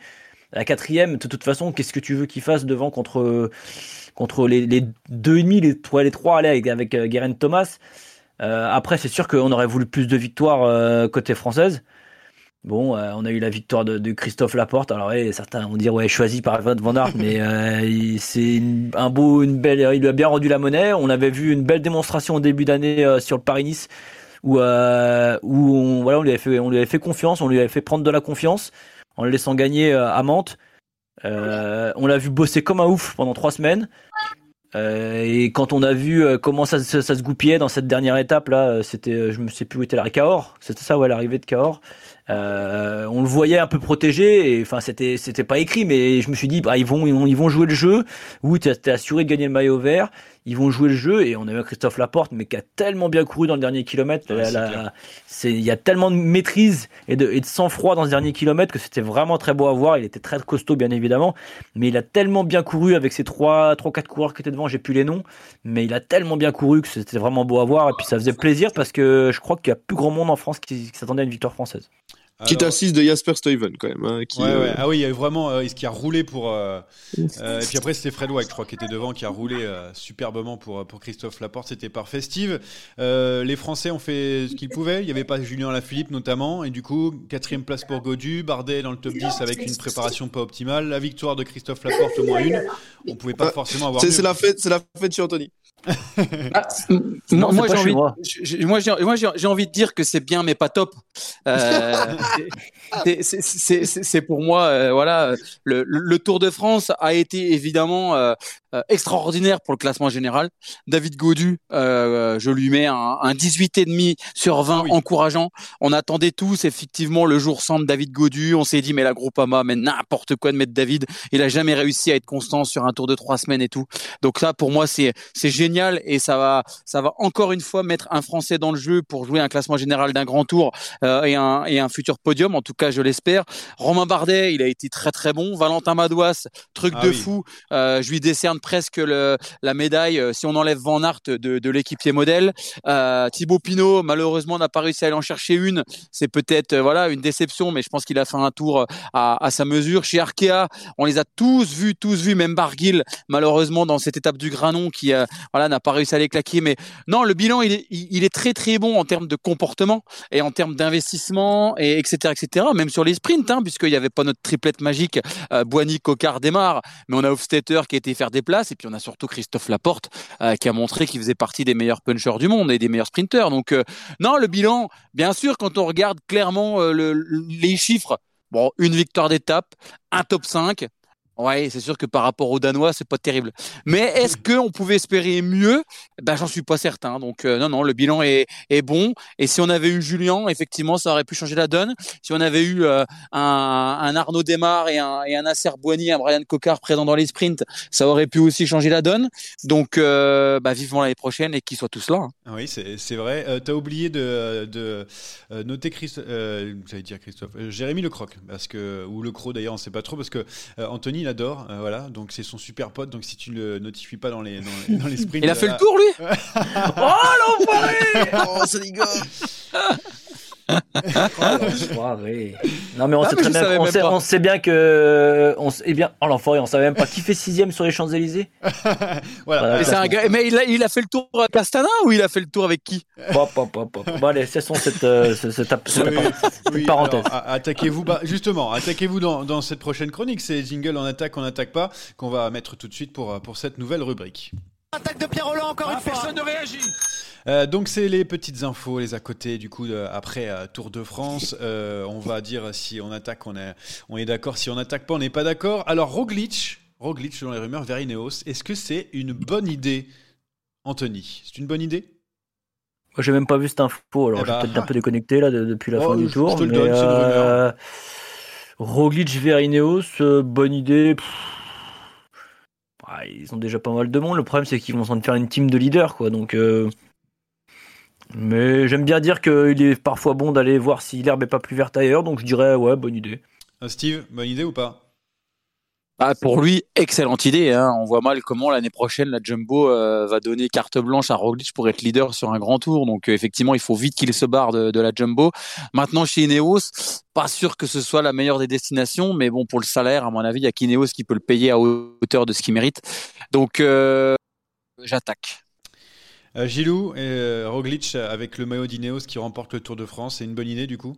La quatrième, de toute façon, qu'est-ce que tu veux qu'il fasse devant contre, contre les, deux et demi, les trois, les trois allez, avec, avec euh, Guerin Thomas? Euh, après, c'est sûr qu'on aurait voulu plus de victoires euh, côté française. Bon, on a eu la victoire de, Christophe Laporte. Alors, certains vont dire ouais, choisi par Van Aert, mais c'est un beau, une belle. Il lui a bien rendu la monnaie. On avait vu une belle démonstration au début d'année sur le Paris-Nice, où, où on, voilà, on lui avait fait, on lui avait fait confiance, on lui avait fait prendre de la confiance en le laissant gagner euh, à Mantes. Euh, on l'a vu bosser comme un ouf pendant trois semaines. Euh, et quand on a vu comment ça, se goupillait dans cette dernière étape là, c'était, je ne sais plus où était la c'était ça, ouais, l'arrivée de Cahors. on le voyait un peu protégé, enfin c'était pas écrit, mais je me suis dit bah ils vont ils jouer le jeu. où tu es assuré de gagner le maillot vert ils vont jouer le jeu et on a vu Christophe Laporte mais qui a tellement bien couru dans le dernier kilomètre. Il y a tellement de maîtrise et de, et de sang-froid dans ce dernier kilomètre que c'était vraiment très beau à voir. Il était très costaud bien évidemment. Mais il a tellement bien couru avec ses trois trois quatre coureurs qui étaient devant j'ai plus les noms. Mais il a tellement bien couru que c'était vraiment beau à voir. Et puis ça faisait plaisir parce que je crois qu'il y a plus grand monde en France qui s'attendait à une victoire française qui Quitte assise de Jasper Stuyven quand même. Hein, qui, ouais, ouais. Euh, ah oui, il y a eu vraiment euh, ce qui a roulé pour. Euh, euh, et puis après c'était Fred White, je crois, qui était devant, qui a roulé superbement pour pour Christophe Laporte. C'était parfait. Steve, les Français ont fait ce qu'ils pouvaient. Il n'y avait pas Julien Lafilippe notamment, et du coup quatrième place pour Godu, Bardet dans le top 10 avec une préparation pas optimale, la victoire de Christophe Laporte au moins une. On pouvait pas forcément avoir. C'est la fête, c'est la fête chez Anthony. Ah, moi, moi, j'ai envie, moi, moi, j'ai envie de dire que c'est bien, mais pas top. Euh, [LAUGHS] c'est pour moi, euh, voilà, le, le, Tour de France a été évidemment euh, euh, extraordinaire pour le classement général. David Godu, euh, je lui mets un, un 18,5 sur 20 ah encourageant. On attendait tous effectivement le jour sans de David Godu. On s'est dit mais la Groupama, mais n'importe quoi de mettre David. Il a jamais réussi à être constant sur un tour de trois semaines et tout. Donc ça pour moi c'est c'est génial et ça va ça va encore une fois mettre un Français dans le jeu pour jouer un classement général d'un grand tour euh, et un et un futur podium. En tout cas je l'espère. Romain Bardet il a été très très bon. Valentin Madouas truc ah de fou. Euh, je lui décerne presque la médaille euh, si on enlève Van Aert de, de l'équipier modèle. Euh, Thibaut Pinot, malheureusement, n'a pas réussi à aller en chercher une. C'est peut-être euh, voilà une déception, mais je pense qu'il a fait un tour à, à, sa mesure. Chez Arkea, on les a tous vus, tous vus, même Barguil, malheureusement, dans cette étape du Granon, qui voilà n'a pas réussi à les claquer. Mais non, le bilan, il est, il est très très bon en termes de comportement et en termes d'investissement et etc etc. Même sur les sprints, hein, puisqu'il n'y avait pas notre triplette magique, euh, Boigny, Cocard, démarre, mais on a Hofstetter qui a été faire des et puis on a surtout Christophe Laporte euh, qui a montré qu'il faisait partie des meilleurs punchers du monde et des meilleurs sprinters. Donc euh, non, le bilan, bien sûr, quand on regarde clairement euh, le, les chiffres, une victoire d'étape, un top 5, Ouais, c'est sûr que par rapport aux Danois, c'est pas terrible. Mais est-ce qu'on pouvait espérer mieux? Ben, j'en suis pas certain. Donc euh, non, non, le bilan est, est, bon. Et si on avait eu Julien, effectivement, ça aurait pu changer la donne. Si on avait eu euh, un, un, Arnaud Desmar et un, et un Nasser Boigny, un Brian Cocard présent dans les sprints, ça aurait pu aussi changer la donne. Donc, euh, bah, vivement l'année prochaine et qu'ils soient tous là. Hein. Oui, c'est vrai. Euh, tu as oublié de, de noter Christophe, j'allais dire Christophe, Jérémy Lecroc, parce que ou Le Croc d'ailleurs, on sait pas trop, parce que Anthony adore, euh, voilà, donc c'est son super pote, donc si tu le notifies pas dans les, dans les, [LAUGHS] sprints... Il a fait le tour, lui [LAUGHS] Oh, l'enfoiré Oh, ça rigole [LAUGHS] non mais on sait très bien, on sait, on sait, bien que, on sait, eh bien, oh l'enfoiré, on savait même pas qui fait sixième sur les Champs Élysées. [LAUGHS] voilà. Mais, un gars, mais il, a, il a fait le tour à Castana ou il a fait le tour avec qui? Bon allez, cessons cette, euh, cette, cette, cette oui, parenthèse. Attaquez-vous, bah, justement, attaquez-vous dans, dans cette prochaine chronique. C'est jingle on attaque, on n'attaque pas qu'on va mettre tout de suite pour pour cette nouvelle rubrique. Attaque de Pierre Roland encore ah, une fois. Personne ne réagit. Euh, donc c'est les petites infos, les à côté du coup après euh, Tour de France. [LAUGHS] Euh, on va dire si on attaque, on est, on est d'accord. Si on n'attaque pas, on n'est pas d'accord. Alors Roglic, Roglic selon les rumeurs, vers Ineos, est-ce que c'est une bonne idée, Anthony? C'est une bonne idée? Moi j'ai même pas vu cette info, alors eh je vais bah, peut-être un peu déconnecté là depuis la fin oh, du tour. Je te le donne, c'est une rumeur. Roglic vers Ineos, bonne idée. Ils ont déjà pas mal de monde. Le problème, c'est qu'ils vont s'en faire une team de leaders, quoi. Donc, mais j'aime bien dire qu'il est parfois bon d'aller voir si l'herbe est pas plus verte ailleurs, donc je dirais ouais, bonne idée. Euh, Steve, bonne idée ou pas? Ah, pour lui, excellente idée. Hein. On voit mal comment l'année prochaine la Jumbo euh, va donner carte blanche à Roglic pour être leader sur un grand tour. Donc euh, effectivement, il faut vite qu'il se barre de, de, la Jumbo. Maintenant chez Ineos, pas sûr que ce soit la meilleure des destinations, mais bon pour le salaire, à mon avis, il y a qu'Ineos qui peut le payer à hauteur de ce qu'il mérite. Donc j'attaque. Euh, Gilou et euh, Roglic avec le maillot d'Ineos qui remporte le Tour de France, c'est une bonne idée du coup?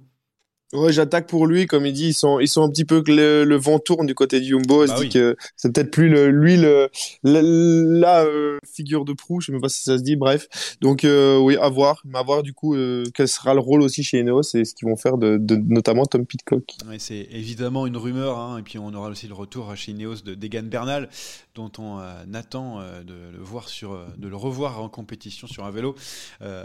Ouais, j'attaque pour lui, comme il dit, ils sont, ils sont un petit peu que le, vent tourne du côté du Jumbo. Bah se dit que c'est peut-être plus le, lui le, la euh, figure de proue, je sais même pas si ça se dit. Bref, donc euh, oui, à voir, mais à voir du coup euh, quel sera le rôle aussi chez Eneos et ce qu'ils vont faire de, de, notamment Tom Pitcock. Ouais, c'est évidemment une rumeur, hein, et puis on aura aussi le retour chez Ineos de Degan Bernal, dont on attend de le voir sur, de le revoir en compétition sur un vélo,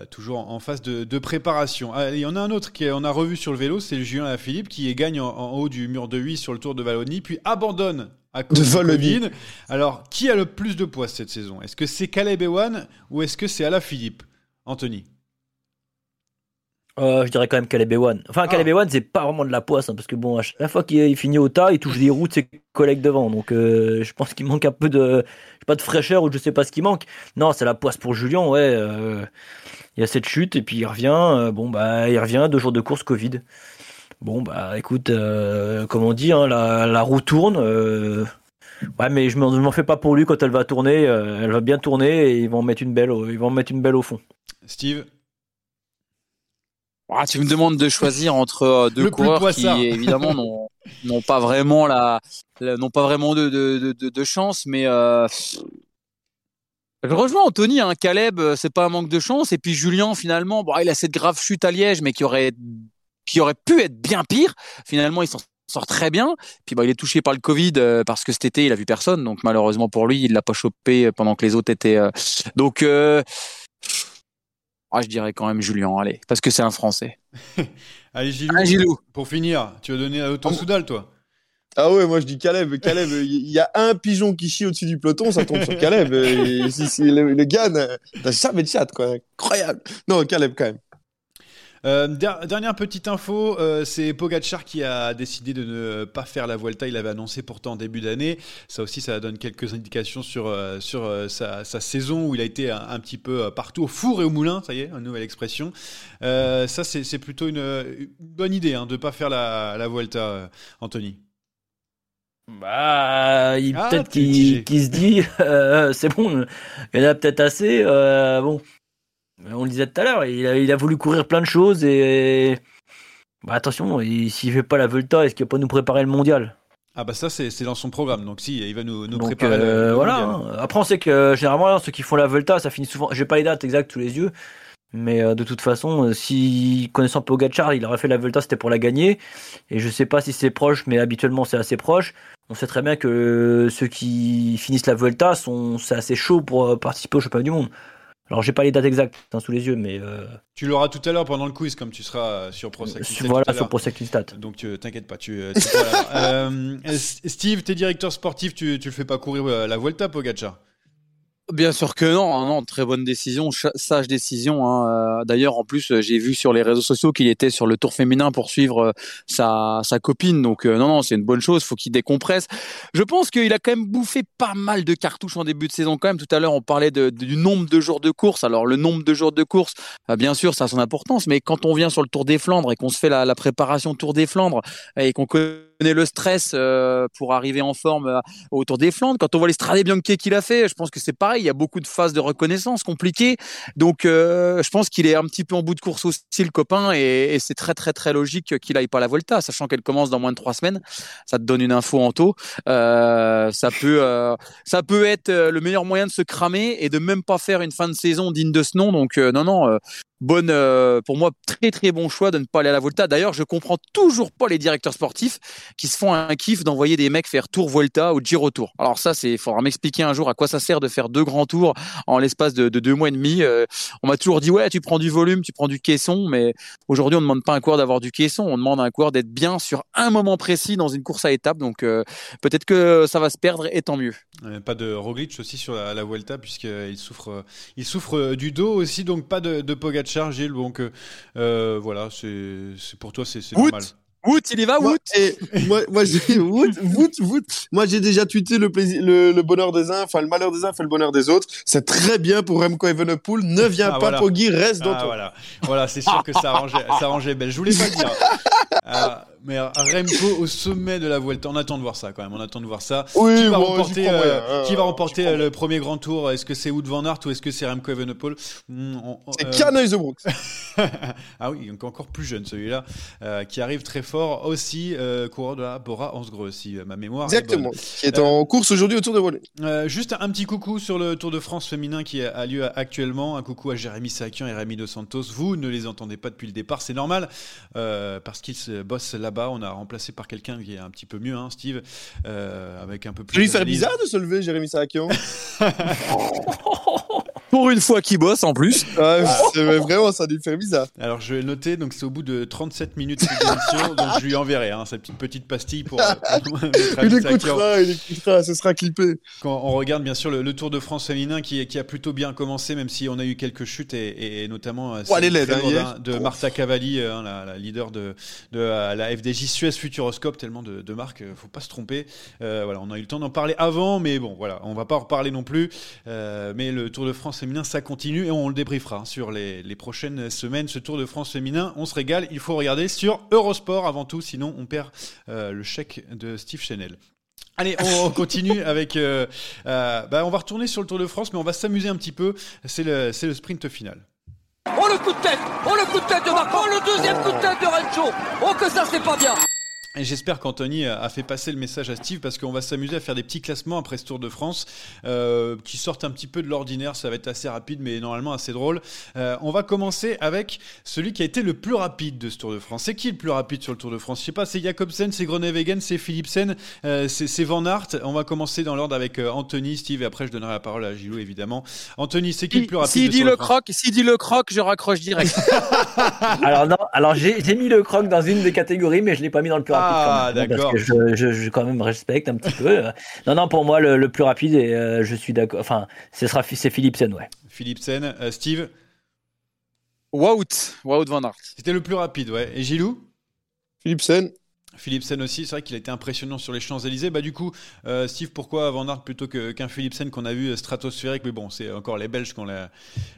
toujours en, phase de, de préparation. Ah, il y en a un autre qui on a revu sur le vélo, c'est Julien Philippe qui gagne en, haut du mur de 8 sur le Tour de Wallonie, puis abandonne à cause de, Covid. Alors, qui a le plus de poids cette saison? Est-ce que c'est Caleb Ewan ou est-ce que c'est Alaphilippe Anthony euh, je dirais quand même Caleb Ewan. Enfin, ah. Caleb Ewan, c'est pas vraiment de la poisse, hein, parce que bon, à chaque fois qu'il finit au tas, il touche des roues de ses collègues devant. Donc, euh, je pense qu'il manque un peu de, pas de fraîcheur ou je sais pas ce qui manque. Non, c'est la poisse pour Julien, ouais. Euh, il y a cette chute et puis il revient. bon, bah, il revient deux jours de course Covid. Bon, bah écoute, euh, comme on dit, hein, la, roue tourne. Euh, ouais, mais je m'en fais pas pour lui quand elle va tourner. Euh, elle va bien tourner et ils vont mettre une belle, ils vont mettre une belle au fond. Steve? Ah, Tu me demandes de choisir entre deux coureurs qui, [LAUGHS] évidemment, n'ont pas vraiment la, n'ont pas vraiment de, de, de, de chance, mais Je rejoins Anthony, hein, Caleb, euh, c'est pas un manque de chance. Et puis Julien, finalement, bon, il a cette grave chute à Liège, mais qui aurait, qui aurait pu être bien pire. Finalement, il s'en sort très bien. Puis bah, il est touché par le Covid euh, parce que cet été, il a vu personne. Donc malheureusement pour lui, il l'a pas chopé pendant que les autres étaient. Euh... Donc, euh... ah, je dirais quand même Julien, allez, parce que c'est un Français. [LAUGHS] allez, Gilou, Ah, Gilou. Pour finir, tu vas donner à Auto Soudal, toi? Ah ouais, moi je dis Caleb. Caleb, il y a un pigeon qui chie au-dessus du peloton, ça tombe sur Caleb. [LAUGHS] Et si, si le, le gars, n'a- t'as jamais de chat, quoi. Incroyable. Non, Caleb quand même. Euh, der- dernière petite info, euh, c'est Pogacar qui a décidé de ne pas faire la Vuelta. Il l'avait annoncé pourtant en début d'année. Ça aussi, ça donne quelques indications sur, euh, sur sa, sa saison où il a été un, un petit peu partout au four et au moulin. Ça y est, une nouvelle expression. Ça, c'est plutôt une, une bonne idée hein, de ne pas faire la, la Vuelta, Anthony. Bah, il Ah, peut-être qu'il se dit, [LAUGHS] euh, c'est bon, il y en a peut-être assez. euh, bon, on le disait tout à l'heure, il a, il a voulu courir plein de choses et bah, attention, il- s'il fait pas la Volta, est-ce qu'il va pas nous préparer le mondial? Ah bah ça, c'est dans son programme. Donc si, il va nous, nous Donc préparer le- euh, le voilà. mondial. hein. Après, on sait que euh, généralement, ceux qui font la Volta, ça finit souvent. J'ai pas les dates exactes sous les yeux, mais euh, de toute façon, euh, si connaissant Pogacar, il aurait fait la Volta, c'était pour la gagner. Et je sais pas si c'est proche, mais habituellement c'est assez proche. On sait très bien que euh, ceux qui finissent la Volta sont c'est assez chaud pour participer au championnat du monde. Alors j'ai pas les dates exactes hein, sous les yeux, mais euh, Tu l'auras tout à l'heure pendant le quiz, comme tu seras euh, sur Pro Cycling Stats tout voilà à sur l'heure. Pro Cycling Stats. Donc t'inquiète pas, tu. Euh, [LAUGHS] Steve, t'es directeur sportif, tu, tu le fais pas courir euh, la Vuelta, Pogacar? Bien sûr que non, hein, non, très bonne décision, sage décision. hein. Euh, D'ailleurs, en plus, euh, j'ai vu sur les réseaux sociaux qu'il était sur le Tour féminin pour suivre euh, sa, sa copine. Donc non, non, c'est une bonne chose. Faut qu'il décompresse. Je pense qu'il a quand même bouffé pas mal de cartouches en début de saison. Quand même, tout à l'heure, on parlait de- du nombre de jours de course. Alors le nombre de jours de course, euh, bien sûr, ça a son importance. Mais quand on vient sur le Tour des Flandres et qu'on se fait la, la préparation Tour des Flandres et qu'on connaît le stress euh, pour arriver en forme euh, au Tour des Flandres. Quand on voit les Strade Bianche qu'il a fait, je pense que c'est pareil. Il y a beaucoup de phases de reconnaissance compliquées. Donc, euh, je pense qu'il est un petit peu en bout de course aussi, le copain, et, c'est très très très logique qu'il aille pas la Volta, sachant qu'elle commence dans moins de trois semaines. Ça te donne une info en taux. Ça peut, ça peut être le meilleur moyen de se cramer et de même pas faire une fin de saison digne de ce nom. Donc, non non. Bonne, euh, pour moi, très très bon choix de ne pas aller à la Volta. D'ailleurs, je comprends toujours pas les directeurs sportifs qui se font un kiff d'envoyer des mecs faire Tour Volta ou Giro Tour. Alors ça, c'est, faudra m'expliquer un jour à quoi ça sert de faire deux grands tours en l'espace de, de deux mois et demi. Euh, on m'a toujours dit ouais, tu prends du volume, tu prends du caisson, mais aujourd'hui, on ne demande pas à un coureur d'avoir du caisson, on demande à un coureur d'être bien sur un moment précis dans une course à étapes. Donc euh, peut-être que ça va se perdre et tant mieux. Pas de Roglic aussi sur la, la Vuelta, puisqu'il souffre, il souffre du dos aussi, donc pas de, de Pogacar, Gilles. Donc euh, euh, voilà, c'est pour toi, c'est normal. Wout, il y va, et moi, moi, j'ai. [LAUGHS] Moi, déjà tweeté le plaisir, le, le bonheur des uns, enfin, le malheur des uns fait le bonheur des autres. C'est très bien pour Remco Evenepoel. Ne [LAUGHS] viens Ah, pas, voilà. Poggi, reste dans Ah, ton. voilà, voilà c'est sûr que ça arrangeait, ça arrangeait Belle. Je voulais pas le dire. Ah, [LAUGHS] mais Remco au sommet de la Vuelta, on attend de voir ça quand même. On attend de voir ça. Oui, qui va bon, remporter, crois euh, qui va j'y remporter euh, le premier grand tour? Est-ce que c'est Wout van Aert ou est-ce que c'est Remco Evenepoel? Hmm, C'est euh, Canaille The Brooks. [LAUGHS] ah oui, donc encore plus jeune celui-là, euh, qui arrive très fort aussi, euh, coureur de la Bora Hansgrohe, si euh, ma mémoire Exactement. est bonne. Qui est en course aujourd'hui autour de volet. Euh, juste un petit coucou sur le Tour de France féminin qui a lieu actuellement. Un coucou à Jérémy Sakian et Rémi Dos Santos. Vous ne les entendez pas depuis le départ, c'est normal, euh, parce qu'ils se bossent là-bas. On a remplacé par quelqu'un qui est un petit peu mieux, hein, Steve, euh, avec un peu plus. Faire d'analyse. bizarre de se lever, Jérémy Sakian. [LAUGHS] Pour une fois qu'il bosse en plus. Ouais, c'est vraiment, ça a dû faire bizarre. Alors je vais le noter, donc c'est au bout de 37 minutes d'émission, [LAUGHS] donc je lui enverrai hein, sa petite petite pastille pour, euh, pour [LAUGHS] Il écoutera, il écoutera, ce sera clippé. Quand on regarde bien sûr le, le Tour de France féminin qui, qui a plutôt bien commencé, même si on a eu quelques chutes et, et notamment euh, Oh, hein, lourde, hier. hein, de Marta Cavalli, euh, hein, la, la leader de, de la FDJ Suez Futuroscope, tellement de, de marques, faut pas se tromper. Euh, voilà, on a eu le temps d'en parler avant, mais bon, voilà, on va pas en reparler non plus. Euh, mais le Tour de France féminin, ça continue et on le débriefera sur les, les prochaines semaines. Ce Tour de France féminin, on se régale. Il faut regarder sur Eurosport avant tout, sinon on perd euh, le chèque de Steve Chanel. Allez, on, on [LAUGHS] continue avec. euh, euh, bah, on va retourner sur le Tour de France, mais on va s'amuser un petit peu. C'est le, c'est le sprint final. Oh le coup de tête Oh le coup de tête de Marc Oh le deuxième coup de tête de Rencho Oh que ça c'est pas bien Et j'espère qu'Anthony a fait passer le message à Steve parce qu'on va s'amuser à faire des petits classements après ce Tour de France euh, qui sortent un petit peu de l'ordinaire. Ça va être assez rapide, mais normalement assez drôle. Euh, on va commencer avec celui qui a été le plus rapide de ce Tour de France. C'est qui le plus rapide sur le Tour de France? Je sais pas, c'est Jacobsen, c'est Groenewegen, c'est Philipsen, euh, c'est Van Aert. On va commencer dans l'ordre avec Anthony, Steve, et après je donnerai la parole à Gilou évidemment. Anthony, c'est qui le plus rapide S'il de dit le croc, s'il dit le croc, je raccroche direct. [LAUGHS] [LAUGHS] alors non, alors j'ai j'ai mis le croc dans une des catégories, mais je l'ai pas mis dans le plus rapide. Ah, même, d'accord. Parce que je, je, je quand même respecte un petit peu. [LAUGHS] Non, non, pour moi le, le plus rapide et euh, je suis d'accord. Enfin, ce sera c'est Philipsen, ouais. Philipsen, euh, Steve, Wout, Wout van Aert. c'était le plus rapide, ouais. Et Gilou? Philipsen. Philipsen aussi, c'est vrai qu'il a été impressionnant sur les Champs-Élysées. Bah du coup, euh, Steve, pourquoi Van Aert plutôt que- qu'un Philipsen qu'on a vu stratosphérique? Mais bon, c'est encore les Belges qui ont la,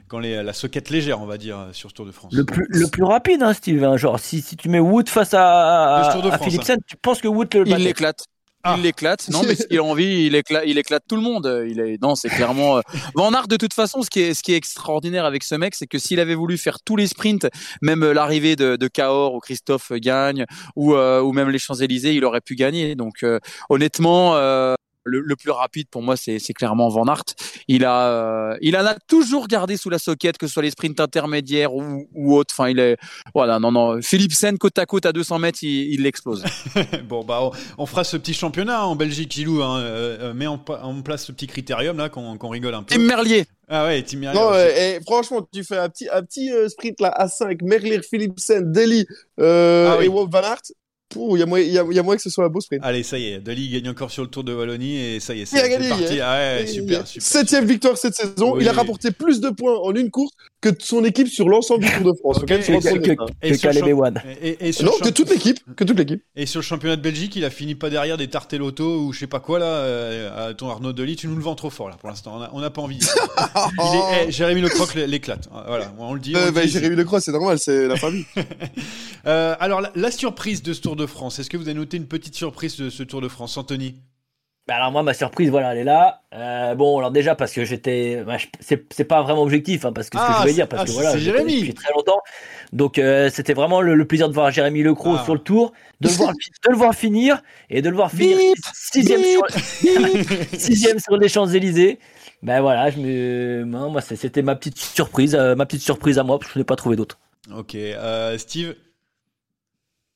qui ont les- la soquette légère, on va dire, sur ce Tour de France. Le plus, le plus rapide, hein, Steve. hein. Genre, si, si tu mets Wood face à, de à France, Philipsen, tu penses que Wood le Il l'éclate. Ah. Il l'éclate. Non, mais s'il a envie, il éclate, il éclate tout le monde. Il est, non, c'est clairement. euh, [LAUGHS] Van Aert, de toute façon, ce qui est, ce qui est extraordinaire avec ce mec, c'est que s'il avait voulu faire tous les sprints, même euh, l'arrivée de, de Cahors ou Christophe gagne, ou, euh, ou même les Champs-Élysées, il aurait pu gagner. Donc, euh, honnêtement, euh, le, le plus rapide pour moi, c'est clairement Van Aert. Il a, euh, il en a toujours gardé sous la soquette, que ce soit les sprints intermédiaires ou, ou autres. Enfin, il est, voilà, non, non. Philipsen côte à côte à 200 mètres, il l'explose. [LAUGHS] bon, bah, on, on fera ce petit championnat en Belgique, Gilou. Hein, euh, euh, met en, pa- en place ce petit critérium là, qu'on rigole un peu. Tim Merlier. Ah ouais, Tim Merlier Non, ouais, et franchement, tu fais un petit, un petit euh, sprint là à 5, Merlier, Philipsen, Deli euh, Ah oui. et Wout van Aert. Pouh, Il y, a moyen- il y, a, il y a moyen que ce soit un beau sprint. Allez, ça y est, Dali gagne encore sur le Tour de Wallonie et ça y est, Il a c'est parti. Ah ouais, super, super. Septième victoire cette saison. Oui, il a rapporté plus de points en une course que son équipe sur l'ensemble du Tour de France. Ok. Faut quand même se Et que. Et Non, que toute l'équipe, que toute l'équipe. Et sur le championnat de Belgique, il a fini pas derrière des Tartelotto ou je sais pas quoi là. euh, à ton Arnaud Delis, tu nous le vends trop fort là pour l'instant. On n'a pas envie. [LAUGHS] Il est, eh, Jérémy Le Croc l'éclate. Voilà, on le dit. on Euh, le bah, dit. Jérémy Lecroix, c'est normal, c'est la famille. [LAUGHS] Euh, alors la, la surprise de ce Tour de France. Est-ce que vous avez noté une petite surprise de ce Tour de France, Anthony? Bah alors moi ma surprise voilà elle est là. Euh, bon alors déjà parce que j'étais bah, c'est pas vraiment objectif hein, parce que ce que Ah, je c'est- dire parce ah, que voilà le connais Jérémy. depuis très longtemps donc euh, c'était vraiment le, le plaisir de voir Jérémy Lecros Ah. sur le tour de le [LAUGHS] voir de le voir finir et de le voir finir Bip, sixième sur, [LAUGHS] sixième sur les Champs Élysées. Ben voilà je me non, moi c'est- c'était ma petite surprise euh, ma petite surprise à moi parce que je n'ai pas trouvé d'autre. Ok, Steve?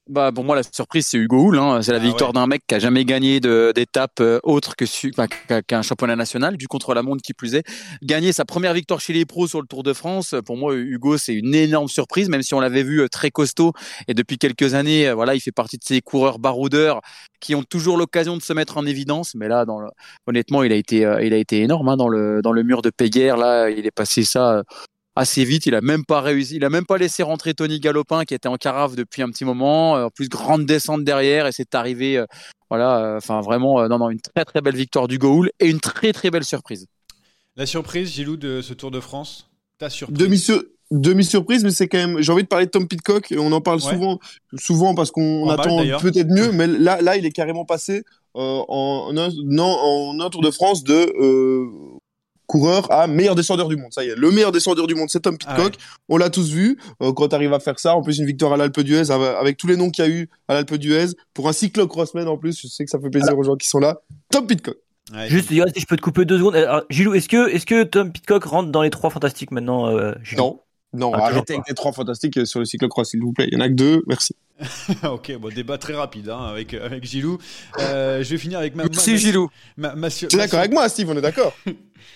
Bah pour moi la surprise c'est Hugo Hull, hein. c'est la Ah victoire ouais. d'un mec qui a jamais gagné d'étape euh, autre que enfin, qu'un championnat national, du contre la montre qui plus est. Gagner sa première victoire chez les pros sur le Tour de France, pour moi Hugo c'est une énorme surprise, même si on l'avait vu euh, très costaud et depuis quelques années, euh, voilà il fait partie de ces coureurs baroudeurs qui ont toujours l'occasion de se mettre en évidence, mais là dans le, honnêtement il a été euh, il a été énorme hein, dans le dans le mur de Péguerre là il est passé ça. Assez vite. Il a même pas réussi. Il a même pas laissé rentrer Tony Galopin qui était en carafe depuis un petit moment. Euh, En plus, grande descente derrière et c'est arrivé. euh, voilà. euh, Enfin, vraiment, euh, non, non, une très très belle victoire du Goul et une très très belle surprise. La surprise, Gilou, de ce Tour de France Ta surprise? Demi-sur- Demi-surprise, mais c'est quand même. J'ai envie de parler de Tom Pitcock. et On en parle Ouais. souvent, souvent parce qu'on attend peut-être mieux, mais là, là, il est carrément passé euh, en, un, non, en un Tour de France de euh, coureur à meilleur descendeur du monde. Ça y est, le meilleur descendeur du monde, c'est Tom Ah Pitcock. On l'a tous vu. Euh, quand tu arrives à faire ça, en plus une victoire à l'Alpe d'Huez avec, avec tous les noms qu'il y a eu à l'Alpe d'Huez pour un cyclocrossman en plus. Je sais que ça fait plaisir aux gens qui sont là. Tom Pitcock. Ouais, Juste si je peux te couper deux secondes. Alors, Gilou est-ce que est-ce que Tom Pitcock rentre dans les trois fantastiques maintenant euh, Gilou? Non. Non, Ah, arrêtez avec les trois fantastiques euh, sur le cyclocross, s'il vous plaît. Il y en a que deux. Merci. [LAUGHS] ok, bon, débat très rapide hein, avec, avec Gilou. Euh, je vais finir avec ma. Merci ma- Gilou. ma- ma sur- Tu es d'accord avec moi, Steve On est d'accord [LAUGHS]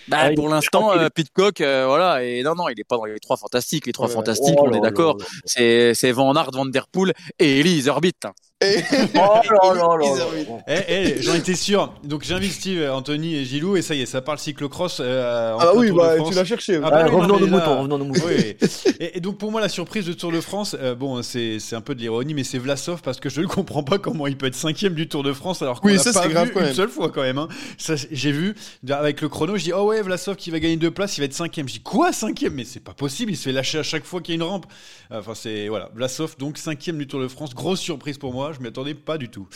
Bah, Ah, pour l'instant, qu'il euh, Pitcock, euh, voilà, et non, non, il est pas dans les trois fantastiques. Les trois Ouais. fantastiques, Oh on est d'accord. C'est c'est Van Aert, Van Der Poel et Elise Orbit. Et- [LAUGHS] Oh là là là. Eh, eh, j'en étais sûr. Donc j'invite Steve, Anthony et Gilou et ça y est, ça parle cyclocross. Euh, en Ah oui, de bah, tu l'as cherché. Ah Ouais, bah oui, revenons là- moutons, revenons moutons. Oui. Et, et donc pour moi la surprise de Tour de France, euh, bon c'est c'est un peu de l'ironie, mais c'est Vlasov parce que je ne [LAUGHS] comprends pas comment il peut être cinquième du Tour de France alors qu'on Oui, ça, pas grave une seule fois quand même. hein. J'ai vu avec le chrono, je dis oh ouais, Vlasov qui va gagner deux places, il va être cinquième. Je dis quoi cinquième? Mais c'est pas possible, il se fait lâcher à chaque fois qu'il y a une rampe. Enfin c'est voilà, Vlasov donc cinquième du Tour de France, grosse surprise pour moi, je m'y attendais pas du tout.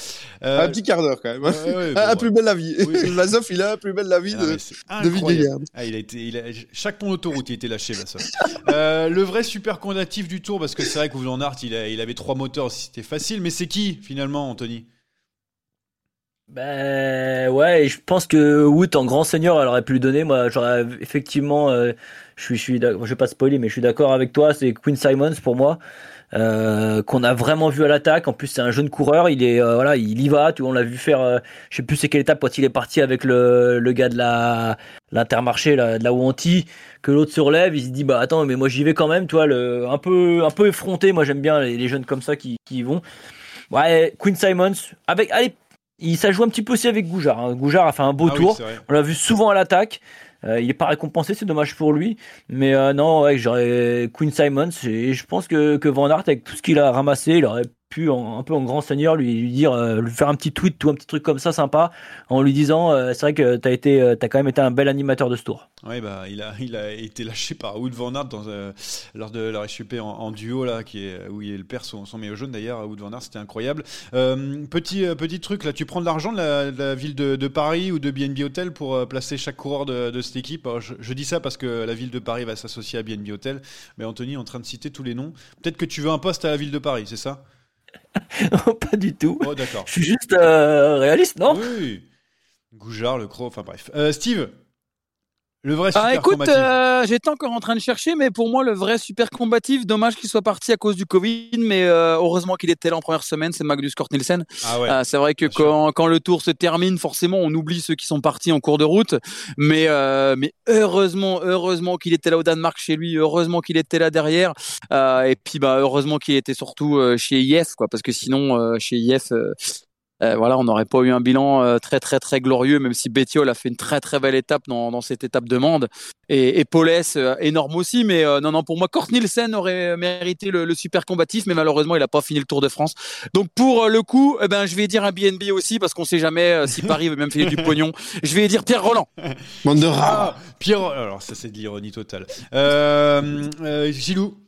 Euh, un petit quart d'heure quand même. Hein. Ouais, un [LAUGHS] plus belle la vie. Oui. [LAUGHS] Vlasov, il a plus belle la vie ah, de, de. Ah, il a été, il a, chaque pont d'autoroute il a été lâché Vlasov. euh, le vrai super condatif du Tour, parce que c'est vrai que Wout Art, il, il avait trois moteurs, c'était facile, mais c'est qui finalement, Anthony? Ben ouais, je pense que Wood en grand seigneur, elle aurait pu lui donner. Moi, j'aurais effectivement, euh, je suis, je je vais pas spoiler, mais je suis d'accord avec toi. C'est Quinn Simons pour moi, euh, qu'on a vraiment vu à l'attaque. En plus, c'est un jeune coureur. Il est, euh, voilà, il y va. Tu, on l'a vu faire. je sais plus c'est quelle étape quand il est parti avec le, le gars de la l'intermarché, de la Wanty, que l'autre se relève. Il se dit bah attends, mais moi j'y vais quand même. Toi, le, un peu, un peu effronté. Moi, j'aime bien les, les, jeunes comme ça qui, qui y vont. Ouais, Quinn Simons avec, allez il, ça joue un petit peu aussi avec Goujard. Hein. Goujard a fait un beau ah tour. On l'a vu souvent à l'attaque. Euh, il est pas récompensé, c'est dommage pour lui. Mais euh, non, ouais, j'aurais Queen Simons. Et je pense que, que Van Aert, avec tout ce qu'il a ramassé, il aurait pu un peu en grand seigneur lui, dire euh, lui faire un petit tweet tout un petit truc comme ça sympa en lui disant euh, c'est vrai que tu as été euh, as quand même été un bel animateur de ce tour. Oui bah il a il a été lâché par Wood Van Aert dans, lors de la SUP en, duo là qui est où il est le père son, son maillot jaune d'ailleurs Wood Van Aert c'était incroyable. petit petit truc là tu prends de l'argent de la, ville de, Paris ou de BNB Hotel pour placer chaque coureur de, de cette équipe? je, je, dis ça parce que la ville de Paris va s'associer à BNB Hotel mais Anthony est en train de citer tous les noms. Peut-être que tu veux un poste à la ville de Paris, c'est ça? [LAUGHS] pas du tout. Oh, d'accord. Je suis juste euh, réaliste, non? Oui. Goujard, le croc, enfin bref. Euh, Steve, le vrai ah, super écoute, euh, j'étais encore en train de chercher, mais pour moi, le vrai super combatif, dommage qu'il soit parti à cause du Covid, mais euh, heureusement qu'il était là en première semaine, c'est Magnus Kort Nielsen. Ah ouais, euh, c'est vrai que quand, quand, le tour se termine, forcément, on oublie ceux qui sont partis en cours de route, mais, mais heureusement, heureusement qu'il était là au Danemark chez lui, heureusement qu'il était là derrière, et puis bah, heureusement qu'il était surtout chez IF, quoi, parce que sinon, chez IF, euh, voilà, on n'aurait pas eu un bilan euh, très très très glorieux, même si Bettiol a fait une très très belle étape dans, dans cette étape de Mende et, et Paulès euh, énorme aussi. Mais non non, pour moi, Kort Nielsen aurait mérité le, le, super combatif, mais malheureusement, il n'a pas fini le Tour de France. Donc pour le coup, eh ben je vais dire un BNB aussi parce qu'on sait jamais si Paris veut même faire du pognon. Je vais dire Pierre Roland. Ah, Pierre, alors ça c'est de l'ironie totale. Gilou.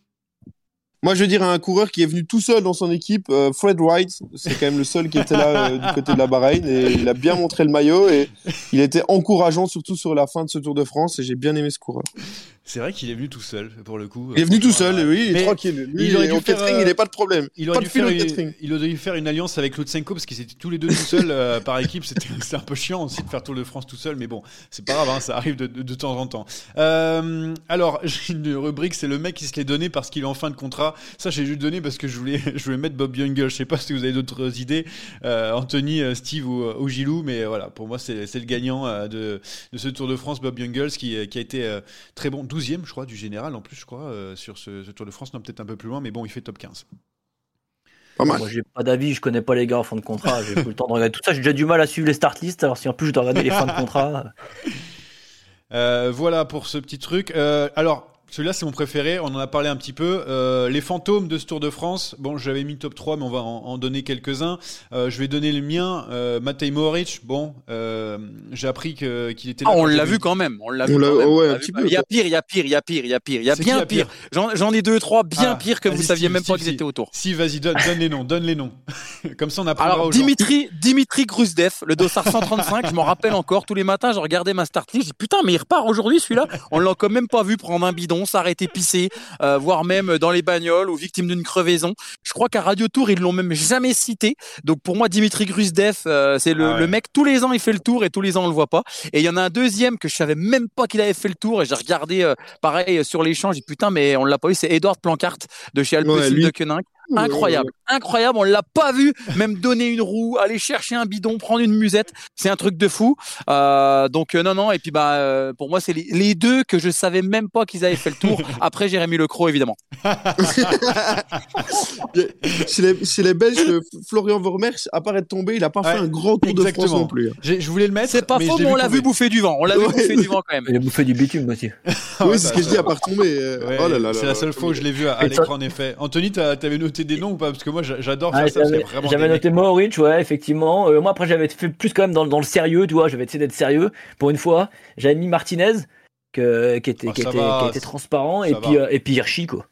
Moi, je veux dire un coureur qui est venu tout seul dans son équipe, euh, Fred Wright. C'est quand même le seul qui était là euh, du côté de la Bahreïn et il a bien montré le maillot et il était encourageant surtout sur la fin de ce Tour de France et j'ai bien aimé ce coureur. C'est vrai qu'il est venu tout seul, pour le coup. Il est venu tout seul, oui, il est tranquille. il aurait dû faire, catering, il n'est pas de problème. Il aurait, dû faire une, il aurait dû faire une alliance avec Lutsenko parce qu'ils étaient tous les deux tout seuls euh, par équipe. C'était [LAUGHS] un peu chiant aussi de faire Tour de France tout seul, mais bon, c'est pas grave, hein, ça arrive de, de, de, temps en temps. Euh, alors, [LAUGHS] j'ai une rubrique, c'est le mec qui se l'est donné parce qu'il est en fin de contrat. Ça, j'ai juste donné parce que je voulais, [LAUGHS] je voulais mettre Bob Youngel. Je sais pas si vous avez d'autres idées, euh, Anthony, euh, Steve ou, ou, Gilou, mais voilà, pour moi, c'est le gagnant de, de ce Tour de France, Bob Youngels, qui, qui a été très bon, 12e, je crois, du général en plus, je crois, euh, sur ce, Tour de France. Non, peut-être un peu plus loin, mais bon, il fait top 15. Moi, j'ai pas d'avis, je connais pas les gars en fin de contrat. J'ai plus le temps de regarder tout ça. J'ai déjà du mal à suivre les start lists. Alors, si en plus je dois regarder les fins de contrat. Euh, voilà pour ce petit truc. Euh, alors, celui-là, c'est mon préféré. On en a parlé un petit peu. Euh, les fantômes de ce Tour de France. Bon, j'avais mis top 3, mais on va en, donner quelques-uns. Euh, je vais donner le mien. Euh, Matej Mohoric. Bon, euh, j'ai appris qu'il était là. Ah, on l'a vu quand même. On l'a vu. il y a pire, il y a pire, il y a pire, il y a pire. Il y a bien pire. J'en ai deux, trois bien ah, pire que vous saviez même pas qu'ils étaient autour. Si, vas-y, donne, donne les noms. Donne les noms. [LAUGHS] Comme ça, on apprendra Alors, Dimitri, Dimitri Grusdev, le dossard 135. je m'en rappelle encore. Tous les matins, je regardais ma start list. Je dis putain, mais il repart aujourd'hui celui-là. On l'a quand même pas vu prendre un bidon, s'arrêter pisser euh, voire même dans les bagnoles ou victime d'une crevaison. Je crois qu'à Radio Tour, ils l'ont même jamais cité. Donc pour moi, Dimitri Grusdev, euh, c'est le, ah le, mec, tous les ans, il fait le tour et tous les ans, on le voit pas. Et il y en a un deuxième que je savais même pas qu'il avait fait le tour et j'ai regardé euh, pareil sur l'échange. J'ai putain, mais on l'a pas eu. C'est Edouard Plancart de chez Alpecin de Koenig. Incroyable, incroyable. On l'a pas vu, même donner une roue, aller chercher un bidon, prendre une musette, c'est un truc de fou. Euh, donc euh, non, non. Et puis bah euh, pour moi c'est les, les, deux que je savais même pas qu'ils avaient fait le tour. [LAUGHS] Après Jérémy Lecro évidemment. [LAUGHS] chez, les, chez les Belges, Florian Vormersch, à part être tombé, il a pas fait un grand tour de France non plus. Hein. Je voulais le mettre. C'est pas faux, mais on l'a vu bouffer du vent. On l'a vu bouffer du vent quand même. Il a bouffé du bitume aussi. oui, c'est ce que je dis à part tomber. oh. C'est la seule fois où je l'ai vu à, l'écran en effet. Anthony, t'avais une noté des noms ou pas? Parce que moi, j'a- j'adore Ah, faire ça. j'avais noté Mohoric, ouais, effectivement. Euh, moi, après, j'avais fait plus quand même dans, dans le sérieux, tu vois. J'avais essayé d'être sérieux pour une fois. J'avais mis Martinez, que, qui, était, Ah, qui, était, va, qui était transparent, et puis, euh, et puis Hirschi, quoi.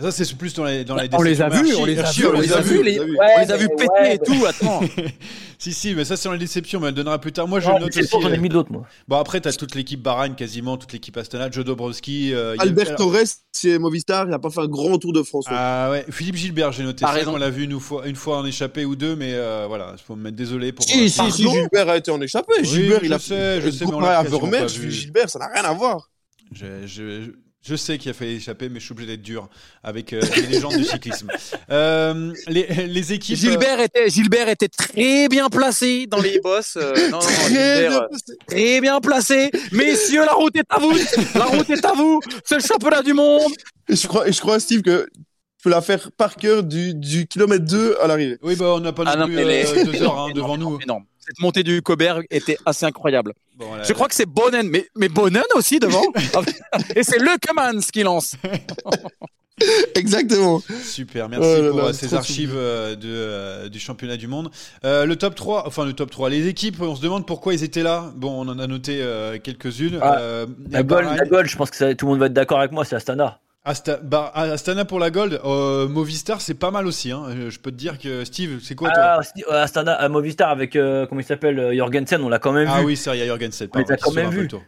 Ça, c'est plus dans les, dans les On les a vus, on les a vus, on les a vus, les- on les a vus. on les a vus péter ouais, et tout. Attends. [LAUGHS] si, si, mais ça, c'est dans les déceptions. Mais on le donnera plus tard. Moi, je Non, note aussi. j'en ai euh, mis d'autres, moi. Bon, après, t'as toute l'équipe Bahreïn, quasiment, toute l'équipe Astana, Joe Dobrowski. euh, a- Albert Torres, c'est Movistar, il a pas fait un grand tour de France. Ah ouais, Philippe Gilbert, j'ai noté T'as ça, qu'on l'a vu une fois, une fois en échappé ou deux, mais euh, voilà, il faut me mettre désolé pour. Si, si, si, Gilbert a été en échappé. Gilbert, je il a sais, je sais, mais on l'a. Gilbert, ça n'a rien à voir. Je, je- je sais qu'il a fallu échapper, mais je suis obligé d'être dur avec euh, les légendes du cyclisme. Euh, les, les équipes. Gilbert était, Gilbert était très bien placé dans les bosses. euh, non, [LAUGHS] non, non, Très Gilbert, bien euh, très bien placé. Messieurs, la route est à vous. La route est à vous. C'est le championnat du monde. Et je crois, et je crois, Steve, que tu peux la faire par cœur du, du kilomètre 2 à l'arrivée. Oui, bah on n'a pas Ah non, plus les- euh, deux heures hein, [LAUGHS] devant Énorme, nous. énorme. Cette montée du Coberg était assez incroyable. Bon. Je crois que c'est Bonnen, mais, mais Bonnen aussi devant. [LAUGHS] Et c'est Le Cummins qui lance. [LAUGHS] Exactement. Super, merci Oh pour là, euh, ces archives euh, de, euh, du championnat du monde. Euh, le top 3, enfin le top 3, les équipes, on se demande pourquoi ils étaient là. Bon, on en a noté euh, quelques-unes. Ah, Euh, La la Gold, je pense que ça- tout le monde va être d'accord avec moi, c'est Astana. Asta- Bah, Astana pour la Gold, euh, Movistar c'est pas mal aussi. Hein. Euh, Je peux te dire que Steve, c'est quoi toi? Ah, euh, Astana, à Movistar avec, euh, comment il s'appelle, euh, Jorgensen, on l'a quand même Ah vu. oui, c'est il y a Jorgensen. On les a quand même tour.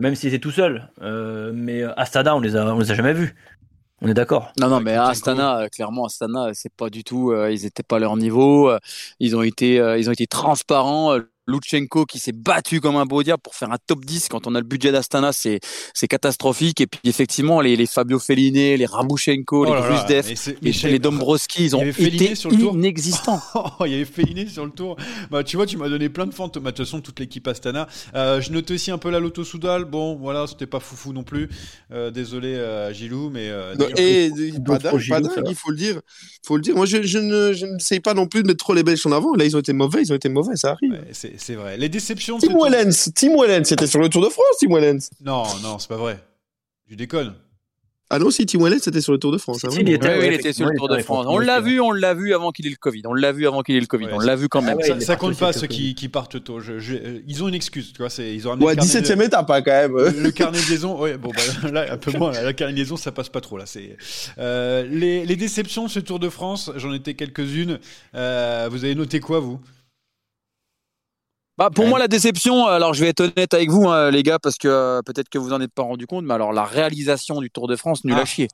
Même s'il était tout seul. Euh, mais euh, Astana, on les a, on les a jamais vus. On est d'accord. Non, non, mais. Astana, euh, clairement, Astana, c'est pas du tout, euh, ils étaient pas à leur niveau. euh, ils ont été, euh, ils ont été transparents. Euh, Lutsenko qui s'est battu comme un beau diable pour faire un top 10 quand on a le budget d'Astana, c'est c'est catastrophique. Et puis effectivement, les, les Fabio Felline, les Rabushenko, Oh les c'est- les, Michel- les Dombrowski, ils ont été sur le tour. inexistants. [LAUGHS] Oh, il y avait Féliné sur le tour. Bah, tu vois, tu m'as donné plein de fantômes. Bah, De toute façon, toute l'équipe Astana. Euh, je note aussi un peu la Lotto Soudal. Bon, voilà, c'était pas foufou non plus. Euh, désolé à Gilou, mais. euh, et pas il faut le dire. faut le dire. Moi, je, je ne je n'essaye pas non plus de mettre trop les Belges en avant. Là, ils ont été mauvais, ils ont été mauvais, ça arrive. Ouais, c'est c'est vrai. Les déceptions. Tim tour- Wellens, Tim Wellens, c'était sur le Tour de France, Tim Wellens. Non, non, c'est pas vrai. Tu déconnes. Ah non, si, Tim Wellens, c'était sur le Tour de France. Hein, si, il était- Ouais, ouais, oui, il était sur le Tour de France. On l'a vu, on l'a vu avant qu'il ait le Covid. On l'a vu avant qu'il ait le Covid. Ouais, on l'a vu quand même. Ça, compte pas ceux qui, partent tôt. Je- je- euh, ils ont une excuse, tu vois. c'est- Ils ont Ouais, le carnet 17 de- e étape, hein, quand même. le carnet de liaison, ouais, bon, bah, [LAUGHS] là, un peu moins, là, la carnet de liaison, ça passe pas trop, là. C'est, euh, les, les déceptions de ce Tour de France, j'en étais quelques-unes. Euh, vous avez noté quoi, vous? Bah, pour Ouais. moi, la déception, alors je vais être honnête avec vous, hein, les gars, parce que euh, peut-être que vous en êtes pas rendu compte, mais alors la réalisation du Tour de France, nul Ah. à chier.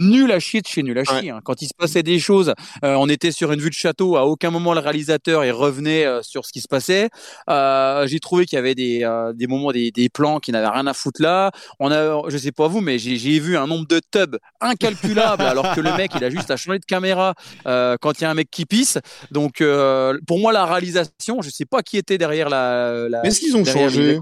Nul à chier de chez nul à chier. hein. Quand il se passait des choses, euh, on était sur une vue de château. À aucun moment le réalisateur il revenait euh, sur ce qui se passait. Euh, j'ai trouvé qu'il y avait des, euh, des moments, des, des plans qui n'avaient rien à foutre là. On a, je sais pas vous, mais j'ai j'ai vu un nombre de tubs incalculable, [LAUGHS] alors que le mec il a juste à changer de caméra euh, quand il y a un mec qui pisse. Donc euh, pour moi la réalisation, je sais pas qui était derrière la. la Mais est-ce qu'ils ont changé?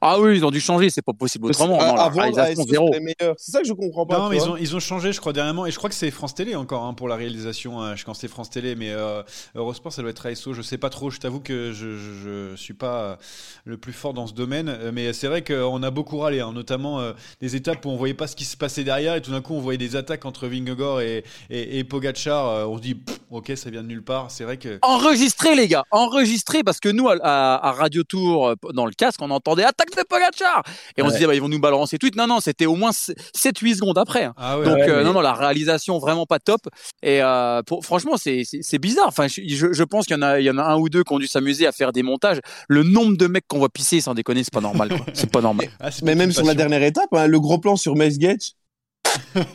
Ah oui, ils ont dû changer, c'est pas possible autrement. Ah, Non, la Avant, réalisation ASO, zéro. C'est ça que je comprends pas. Non, mais ils ont, ils ont changé, je crois, dernièrement. Et je crois que c'est France Télé encore hein, pour la réalisation. hein. Je pense que c'est France Télé, mais euh, Eurosport, ça doit être ASO. Je sais pas trop. Je t'avoue que je, je, je suis pas euh, le plus fort dans ce domaine. Euh, Mais c'est vrai qu'on a beaucoup râlé, hein, notamment euh, des étapes où on voyait pas ce qui se passait derrière. Et tout d'un coup, on voyait des attaques entre Vingegaard et, et, et Pogacar. Euh, on se dit, pff, ok, ça vient de nulle part. C'est vrai que. Enregistré les gars, enregistré parce que nous à, à- à Radio Tour euh, dans le casque on entendait attaque de Pogacar et on se disait bah, ils vont nous balancer tweet. Non non, c'était au moins 7-8 secondes après. hein. Ah ouais, Donc ouais, euh, mais- non non la réalisation vraiment pas top et euh, pour, franchement c'est bizarre. Enfin je, je- je pense qu'il y en a il y en a un ou deux qui ont dû s'amuser à faire des montages. Le nombre de mecs qu'on voit pisser sans déconner c'est pas normal. C'est pas normal. Ah, Mais même sur la dernière étape, hein, le gros plan sur Mace Gate.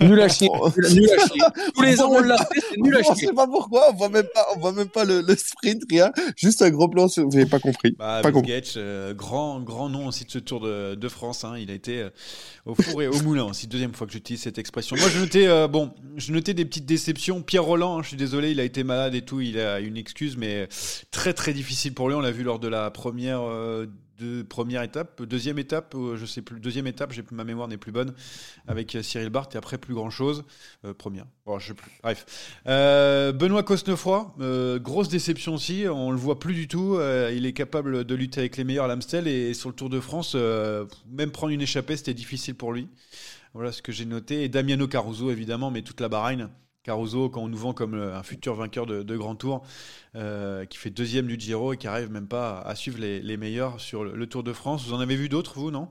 Nul à chier. Nul à chier. Tous les ans on l'a fait, c'est nul à On chier. sait pas pourquoi, on voit même pas, on voit même pas le, le sprint, rien. Juste un gros plan sur. Vous avez pas compris. Bah, Pas compris. Euh, grand, grand nom aussi de ce Tour de, de France. hein. Il a été euh, au four et au moulin aussi. Deuxième fois que j'utilise cette expression. Moi, je notais, euh, bon, je notais des petites déceptions. Pierre Roland, hein, je suis désolé, il a été malade et tout. Il a une excuse, mais très, très difficile pour lui. On l'a vu lors de la première, euh, première étape, deuxième étape, euh, je sais plus, deuxième étape. J'ai ma mémoire n'est plus bonne avec euh, Cyril Barth et après plus grand chose. première, bon, je sais plus. Bref. Euh, Benoît Cosnefroy, euh, grosse déception aussi, on le voit plus du tout. euh, il est capable de lutter avec les meilleurs à l'Amstel et sur le Tour de France, euh, même prendre une échappée, c'était difficile pour lui. Voilà ce que j'ai noté. Et Damiano Caruso, évidemment, mais toute la Bahreïn. Caruso, quand on nous vend comme un futur vainqueur de, Grand Tour, qui fait deuxième du Giro et qui arrive même pas à suivre les, meilleurs sur le, Tour de France. Vous en avez vu d'autres, vous, non?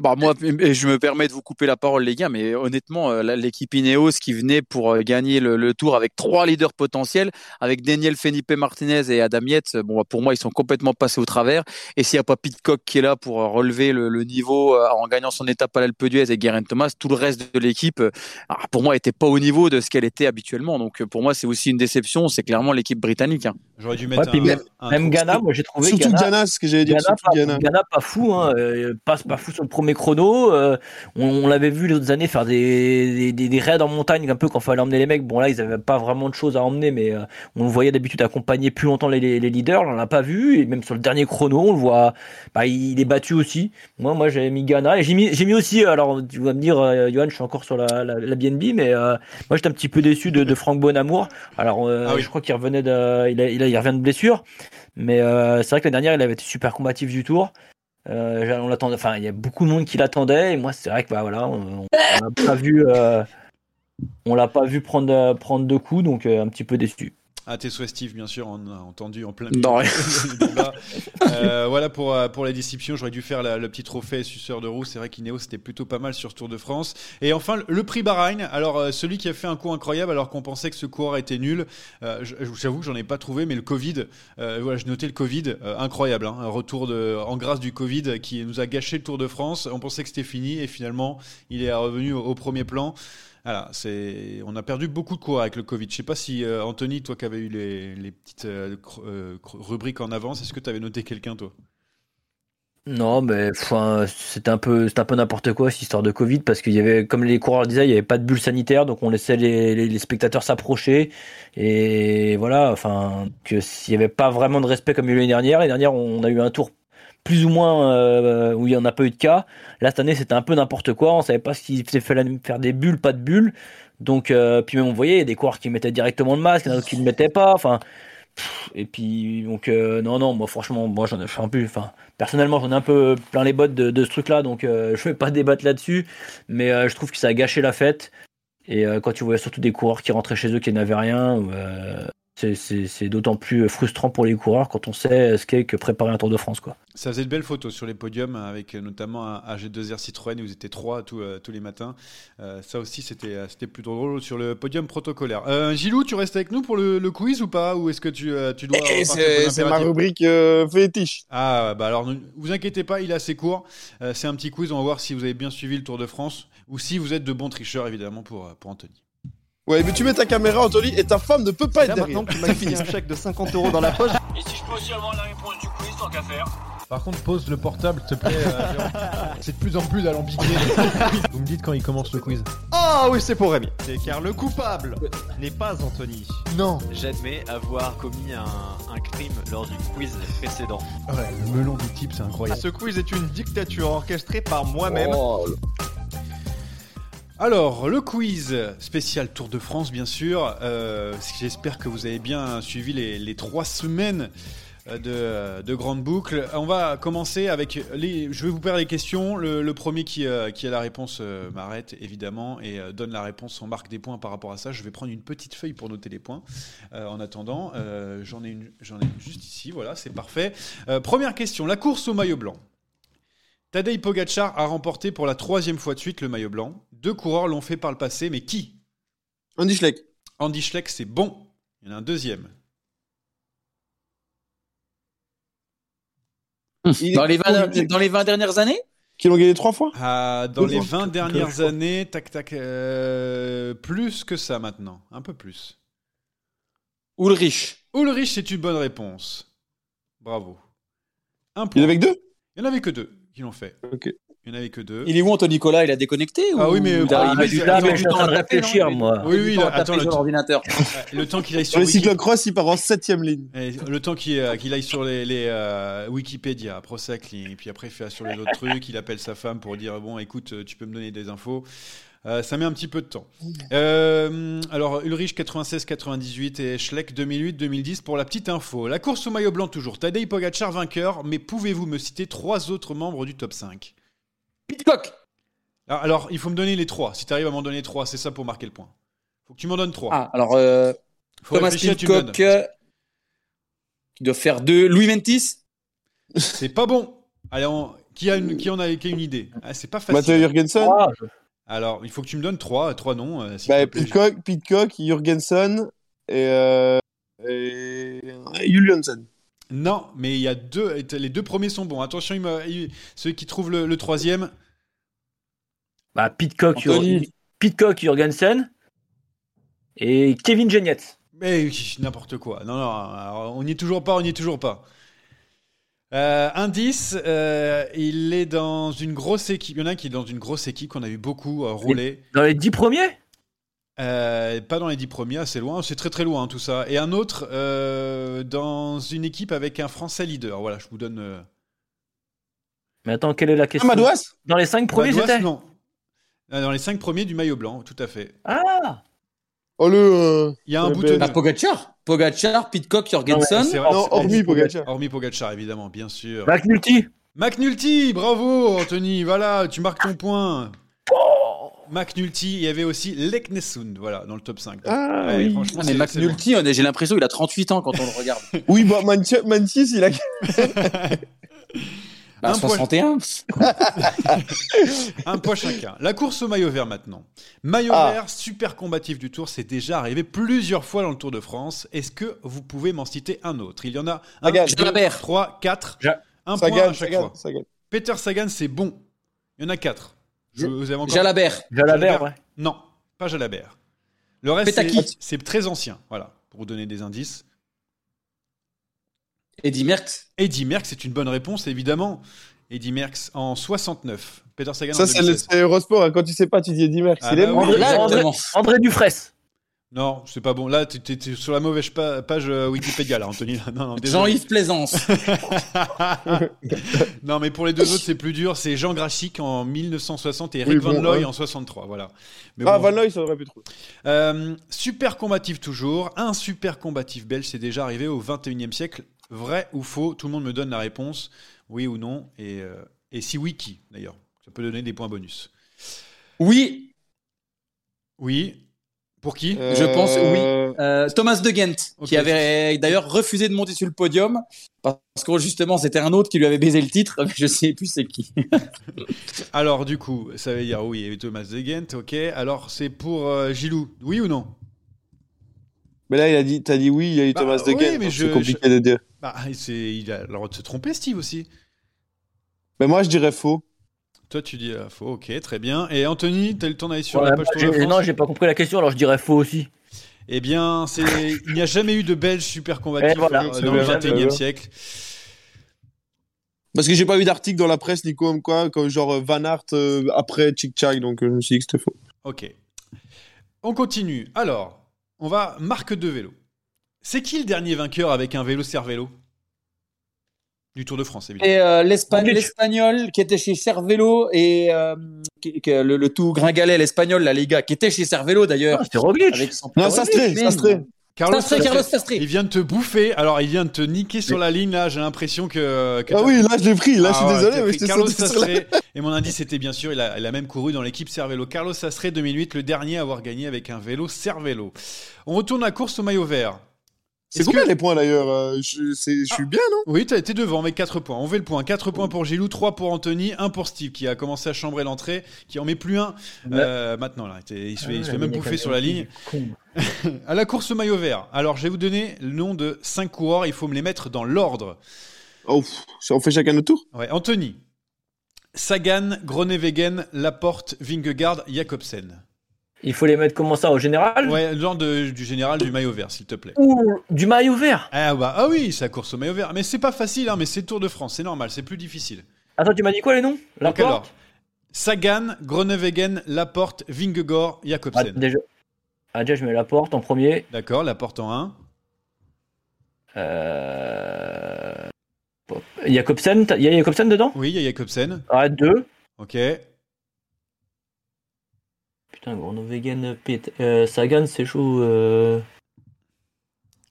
Bah moi, je me permets de vous couper la parole, les gars, mais honnêtement, euh, l'équipe Ineos qui venait pour euh, gagner le, tour avec trois leaders potentiels, avec Daniel Felipe Martinez et Adam Yates, bon, bah, pour moi, ils sont complètement passés au travers. Et s'il n'y a pas Pitcock qui est là pour euh, relever le, niveau en gagnant son étape à l'Alpe d'Huez et Guerin Thomas, tout le reste de l'équipe, ah, pour moi, n'était pas au niveau de ce qu'elle était habituellement. Donc, pour moi, c'est aussi une déception. C'est clairement l'équipe britannique. Hein. J'aurais dû mettre même, Ghana, moi j'ai trouvé surtout Ghana, ce que j'allais dire. Ghana, Ghana. pas fou, hein, passe pas fou sur le premier chrono. Euh, on, l'avait vu les autres années faire des, des, des, raids en montagne, un peu quand il fallait emmener les mecs. Bon là, ils avaient pas vraiment de choses à emmener, mais euh, on le voyait d'habitude accompagner plus longtemps les, les, leaders. On l'a pas vu, et même sur le dernier chrono, on le voit. Bah, il est battu aussi. Moi, moi, j'avais mis Ghana et j'ai mis, j'ai mis aussi. Alors, tu vas me dire, euh, Johan, je suis encore sur la, la, BNB, mais moi, j'étais un petit peu déçu de, de Franck Bonamour. Alors, ah je crois qu'il revenait de, il, a, il, a, il revient de blessure. Mais c'est vrai que la dernière, il avait été super combatif du tour. Euh, on l'attendait. Enfin, il y a beaucoup de monde qui l'attendait. Et moi, c'est vrai que bah voilà, on, l'a pas vu. Euh, on l'a pas vu prendre prendre deux coups, donc euh, un petit peu déçu. À tes souhaits, Steve, bien sûr, on a entendu en plein milieu débat. Euh, voilà pour, euh, pour les déceptions. J'aurais dû faire le petit trophée suceur de roue. C'est vrai qu'Ineos c'était plutôt pas mal sur Tour de France. Et enfin, le prix Bahreïn. Alors, euh, celui qui a fait un coup incroyable alors qu'on pensait que ce coureur était nul. J'avoue que j'en ai pas trouvé, mais le Covid, voilà, je notais le Covid, incroyable. Hein. un retour de, en grâce du Covid qui nous a gâché le Tour de France. On pensait que c'était fini et finalement, il est revenu au premier plan. On a perdu beaucoup de cours avec le Covid. Je sais pas si euh, Anthony, toi qui avais eu les, petites euh, euh, rubriques en avance, est-ce que tu avais noté quelqu'un toi? Non, mais enfin, c'était un peu, un peu n'importe quoi cette histoire de Covid parce qu'il y avait, comme les coureurs disaient, il n'y avait pas de bulle sanitaire, donc on laissait les, spectateurs s'approcher et voilà, enfin, que s'il n'y avait pas vraiment de respect comme il y a eu l'année dernière, l'année dernière on a eu un tour plus ou moins euh, où il y en a pas eu de cas. Là cette année c'était un peu n'importe quoi, on savait pas s'il fallait faire des bulles, pas de bulles. Donc euh, puis même on voyait des coureurs qui mettaient directement le masque, d'autres qui ne mettaient pas. Enfin et puis donc euh, non non moi franchement moi j'en ai un peu. Enfin personnellement j'en ai un peu plein les bottes de, ce truc là donc je vais pas débattre là-dessus. Mais je trouve que ça a gâché la fête. Et quand tu voyais surtout des coureurs qui rentraient chez eux qui n'avaient rien, c'est d'autant plus frustrant pour les coureurs quand on sait ce qu'est que préparer un Tour de France. Quoi. Ça faisait de belles photos sur les podiums avec notamment un AG2R Citroën où vous étiez trois tous, euh, tous les matins. Euh, ça aussi, c'était plutôt drôle sur le podium protocolaire. Euh, Gilou, tu restes avec nous pour le, quiz ou pas? Ou est-ce que tu, tu dois. Eh, c'est ma rubrique fétiche. Ah, bah alors, ne vous inquiétez pas, il est assez court. c'est un petit quiz, on va voir si vous avez bien suivi le Tour de France ou si vous êtes de bons tricheurs, évidemment, pour, pour Anthony. Ouais, mais tu mets ta caméra, Anthony, et ta femme ne peut pas être derrière. Maintenant que tu m'as un chèque de 50 euros dans la poche. [LAUGHS] Et si je peux aussi avoir la réponse du quiz, tant qu'à faire. Par contre, pose le portable, s'il te plaît. Euh, [LAUGHS] c'est de plus en plus alambiqué. [LAUGHS] Vous me dites quand il commence le quiz. Ah oui, c'est pour Rémi. C'est car le coupable n'est pas Anthony. Non. J'admets avoir commis un, crime lors du quiz précédent. Ouais, le melon du type, c'est incroyable. Ce quiz est une dictature orchestrée par moi-même. Oh. Alors, le quiz spécial Tour de France, bien sûr. Euh, j'espère que vous avez bien suivi les, trois semaines de, de grande boucle. On va commencer avec les. Je vais vous faire les questions. Le, premier qui, euh, qui, a la réponse euh, m'arrête évidemment et donne la réponse. On marque des points par rapport à ça. Je vais prendre une petite feuille pour noter les points. en attendant, j'en ai une, j'en ai juste ici. Voilà, c'est parfait. première question. La course au maillot blanc. Tadej Pogacar a remporté pour la troisième fois de suite le maillot blanc. Deux coureurs l'ont fait par le passé, mais qui? Andy Schleck. Andy Schleck, c'est bon. Il y en a un deuxième. Dans les, 20, dernières années? Qui l'ont gagné trois fois? Ah, Dans les 20 dernières années, tac tac, euh, plus que ça maintenant, un peu plus. Ulrich. Ulrich, c'est une bonne réponse. Bravo. Un point. Il y en avait que deux? Il y en avait que deux qui l'ont fait. Il n'y en avait que deux. Il est où Anthony Nicolas? Il a déconnecté Ah oui, mais il, ah, met du temps à réfléchir, moi. Oui, oui, attends, le, ordinateur. [LAUGHS] le temps qu'il aille sur, les cyclocross, il part en septième ligne. le temps qu'il aille sur les, les euh, Wikipédia, puis après il fait sur les autres trucs, il appelle sa femme pour dire bon, écoute, tu peux me donner des infos. Euh, ça met un petit peu de temps. Euh, alors, Ulrich 96-98 et Schleck 2008-2010 pour la petite info. La course au maillot blanc toujours. Tadej Pogacar vainqueur, mais pouvez-vous me citer trois autres membres du top 5 Pitcock alors, il faut me donner les trois. Si tu arrives à m'en donner trois, c'est ça pour marquer le point. Faut que tu m'en donnes trois. Ah, alors, euh, Faut Thomas tu Pitcock, qui doit faire deux. Louis Ventis C'est pas bon. Allez, on- qui, a une... qui en a qui a une idée? Ah, C'est pas facile. Matteo Jurgensen, Ah, je- Alors, il faut que tu me donnes trois, trois noms. euh, s'il bah, te plaît. Pitcock, Pitcock, Jurgensen et, euh, et Juliansen. Non, mais il y a deux. Les deux premiers sont bons. Attention, il me- il- ceux qui trouvent le, le troisième. Bah, Pitcock, Anthony. Jur- Pitcock, Jurgensen et Kevin Genietz. Mais n'importe quoi. Non, non, alors, on n'y est toujours pas, on n'y est toujours pas. Euh, indice, euh, il est dans une grosse équipe. Il y en a un qui est dans une grosse équipe qu'on a vu beaucoup euh, rouler. Dans les dix premiers? Euh, pas dans les dix premiers, assez loin. C'est très très loin tout ça. Et un autre euh, dans une équipe avec un Français leader. Voilà, je vous donne. euh, Mais attends, quelle est la Ah, question? Madouas Dans les cinq premiers, Madouas, c'était? non. Dans les cinq premiers du maillot blanc, tout à fait. Ah Oh le. euh, Il y a un le boutonneux. Bah, Pogacar. Pogacar, Pitcock, Jorgensen. Non, c'est- hormis Pogacar. Hormis Pogacar, évidemment, bien sûr. McNulty McNulty, bravo Anthony, voilà, tu marques ton point. McNulty, il y avait aussi Leknesund, voilà, dans le top 5. Ah, Ouais, oui. franchement, Ah, mais McNulty, on est- j'ai l'impression qu'il a 38 ans quand on le regarde. [LAUGHS] Oui, bah, Manti- Mantis, il a. [LAUGHS] Bah, Un point. 61. bon. Un [LAUGHS] point chacun. La course au maillot vert maintenant. Maillot Ah. vert, super combatif du Tour, c'est déjà arrivé plusieurs fois dans le Tour de France. Est-ce que vous pouvez m'en citer un autre? Il y en a un, Sagan. deux, Jalabert. trois, quatre. Ja- Un point Sagan, à chaque Sagan, fois. Sagan. Peter Sagan, c'est bon. Il y en a quatre. Je- vous avez encore Jalabert. Jalabert, ouais. Non, pas Jalabert. Le reste, c'est très ancien. Voilà, pour vous donner des indices. Eddy Merckx. Eddy Merckx, c'est une bonne réponse, évidemment. Eddy Merckx en 69. Peter Sagan Ça, en c'est le 2016. c'est Eurosport. hein. Quand tu sais pas, tu dis Eddie Merckx. Ah Il est bah mort. oui. André, André. André Dufresne. Non, c'est pas bon. Là, tu es, sur la mauvaise pa- page euh, Wikipédia, là, Anthony. [LAUGHS] Non, non, désolé. Jean-Yves Plaisance. [LAUGHS] non, mais pour les deux autres, c'est plus dur. C'est Jean Grachik en 1960 et Oui, Rick Van bon, Looy ouais. en 63. Voilà. Mais Ah, bon, Van Looy, ça aurait pu trouver. Euh, super combatif toujours. Un super combatif belge, c'est déjà arrivé au 21e siècle. Vrai ou faux Tout le monde me donne la réponse. Oui ou non Et, euh, et si oui, qui d'ailleurs Ça peut donner des points bonus. Oui, Oui. Pour qui? Je pense, oui. Euh, euh, Thomas de Ghent, qui avait d'ailleurs refusé de monter sur le podium parce que justement c'était un autre qui lui avait baisé le titre, mais je sais plus c'est qui. [LAUGHS] Alors, du coup, ça veut dire oui, il y a eu Thomas de Ghent, ok. Alors, c'est pour euh, Gilou. Oui ou non? Mais là, il a dit, t'as dit oui, il y a eu Bah, Thomas de oui, mais je- C'est compliqué de dire. Bah, c'est, il a le droit de se tromper, Steve aussi. Mais moi, je dirais faux. Toi, tu dis euh, faux, ok, très bien. Et Anthony, t'as le temps d'aller sur Ouais, la page bah, de non, j'ai pas compris la question, alors je dirais faux aussi. Eh bien, c'est... il n'y a jamais eu de Belge super combatif Et voilà, euh, dans le bien, 21e bien. siècle. Parce que j'ai pas eu d'article dans la presse, Nico, comme quoi, comme genre euh, Van Aert euh, après Chick Chak, donc euh, je me suis dit que c'était faux. Ok. On continue. Alors, on va marque de vélo. C'est qui le dernier vainqueur avec un vélo Cervélo Du Tour de France, évidemment. Et euh, l'espagnol qui était chez Cervelo et euh, qui- qui- le, le tout gringalet, l'espagnol, la Liga, qui était chez Cervelo d'ailleurs. Ah, C'était Roglic. Avec son Non, Sastré, Sastré. Carlos Sastré, Sastre. Carlos Sastré. Il vient de te bouffer. Alors, il vient de te niquer sur la ligne, là. J'ai l'impression que... que Ah oui, là, je l'ai pris. Là, Ah je suis désolé, mais je Carlos. Sastré. Et mon indice était bien sûr, il a, il a même couru dans l'équipe Cervélo. Carlos Sastré 2008, le dernier à avoir gagné avec un vélo Cervélo. On retourne à la course au maillot vert. C'est combien que- les points d'ailleurs euh, Je suis bien, non? Oui, t'as été devant avec 4 points. On fait le point. 4 points pour Gilou, 3 pour Anthony, 1 pour Steve qui a commencé à chambrer l'entrée, qui en met plus un euh, maintenant. Là. Il se fait, il se fait même bouffer sur la ligne. [LAUGHS] À la course au maillot vert. Alors, je vais vous donner le nom de 5 coureurs. Il faut me les mettre dans l'ordre. Oh, on fait chacun notre tour? Ouais, Anthony. Sagan, Groenewegen, Laporte, Vingegaard, Jacobsen. Il faut les mettre comment ça, au général Ouais, l'ordre de- du général du maillot vert, s'il te plaît. Ou du maillot vert Ah, bah, ah oui, c'est la course au maillot vert. Mais c'est pas facile, hein, mais c'est Tour de France, c'est normal, c'est plus difficile. Attends, tu m'as dit quoi les noms? La Donc alors, Sagan, Groenewegen, Laporte, Vingegaard, ah, Jacobsen. déjà... ah, déjà, je mets la porte en premier. D'accord, Laporte en 1. Euh... Jacobsen, il y a Jacobsen dedans? Oui, il y a Jacobsen. Ah, deux. Ok. Putain, Groenewegen, Pet- euh, Sagan, c'est chaud. euh.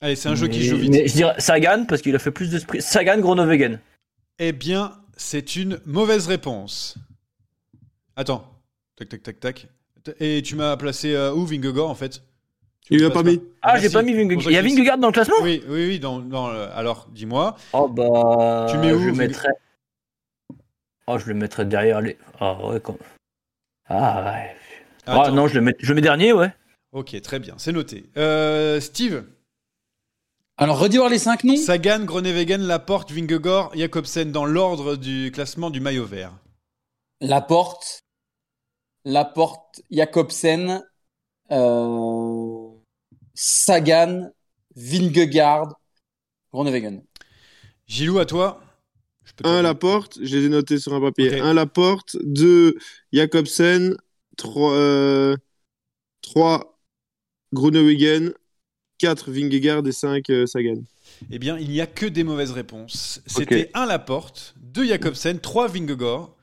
Allez, c'est un jeu qui joue vite. Mais je dirais Sagan parce qu'il a fait plus de sprint. Sagan, Groenewegen. Eh bien, c'est une mauvaise réponse. Attends. Tac, tac, tac, tac. Et tu m'as placé euh, où, Vingegaard, en fait? Tu Il l'a pas passes mis. Ah, j'ai pas mis Vingegaard. Il y a Vingegaard dans le classement? Oui, oui, oui. Dans, dans le- Alors, dis-moi. Oh bah. Tu mets où, Je le Vinge- mettrais. Oh, je le mettrais derrière les. Ah ouais, quand. Ah ouais. Ah Attends. non, je le mets, je le mets dernier, ouais. Ok, très bien, c'est noté. Euh, Steve, Alors, redis voir les cinq noms. Sagan, Groenewegen, Laporte, Vingegaard, Jacobsen dans l'ordre du classement du maillot vert. Laporte, Laporte, Jacobsen, euh, Sagan, Vingegaard, Groenewegen. Gilou, à toi. Je peux te- Un Laporte, je les ai notés sur un papier. Un Laporte, deux Jacobsen, trois, euh, trois Groenewegen, quatre Vingegaard et cinq euh, Sagan. Eh bien, il n'y a que des mauvaises réponses. C'était un Laporte, deux Jacobsen, trois Vingegaard,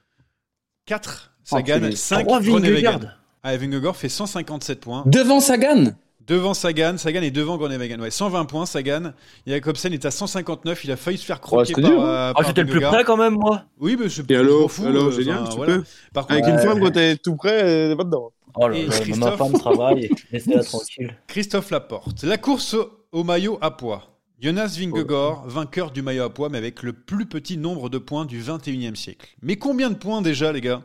quatre Sagan, Enculé. cinq Trois Groenewegen. Vingegaard. Ah, Vingegaard fait 157 points. Devant Sagan? Devant Sagan, Sagan est devant Groenewegen. Ouais, 120 points, Sagan. Jacobsen est à 159, il a failli se faire croquer c'était par, dur, euh, Ah, j'étais le plus près quand même, moi. Oui, mais c'est alors, pas fou. alors euh, génial, enfin, super. voilà. Par contre, Avec Ouais. une femme, quand t'es tout près, euh, t'es pas dedans. Oh là ma Christophe femme travaille. Laissez-la [LAUGHS] tranquille. Christophe Laporte. La course au, maillot à poids. Jonas Vingegaard, vainqueur du maillot à poids, mais avec le plus petit nombre de points du 21e siècle. Mais combien de points déjà, les gars?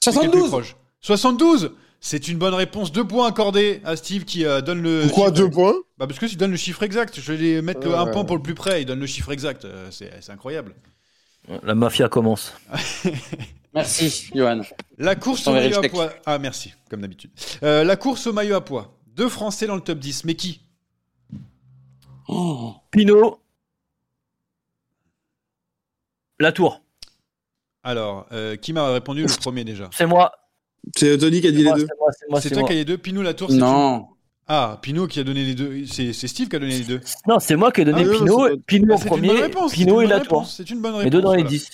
C'est qui est le plus 72 proche? 72 C'est une bonne réponse. Deux points accordés à Steve qui euh, donne le. Pourquoi chiffre- deux points bah Parce que s'il donne le chiffre exact. Je vais les mettre le Ouais. 1 point pour le plus près. Il donne le chiffre exact. Euh, C'est incroyable. La mafia commence. [LAUGHS] Merci, Johan. La course au maillot à poids. Ah, merci, comme d'habitude. Euh, la course au maillot à poids. Deux Français dans le top 10. Mais qui Oh. Pinot. La tour. Alors, euh, qui m'a répondu le premier déjà? C'est moi. C'est Tony qui a dit les deux. c'est toi moi. qui as les deux. Pinot Latour, c'est tu Non. Ah, Pinot qui a donné les deux. C'est c'est Steve qui a donné les deux. Non, c'est moi qui ai donné Ah Pinot, Pinot en c'est une bonne premier, Pinot et la tour. réponse, C'est une bonne réponse. Les deux dans les voilà. 10.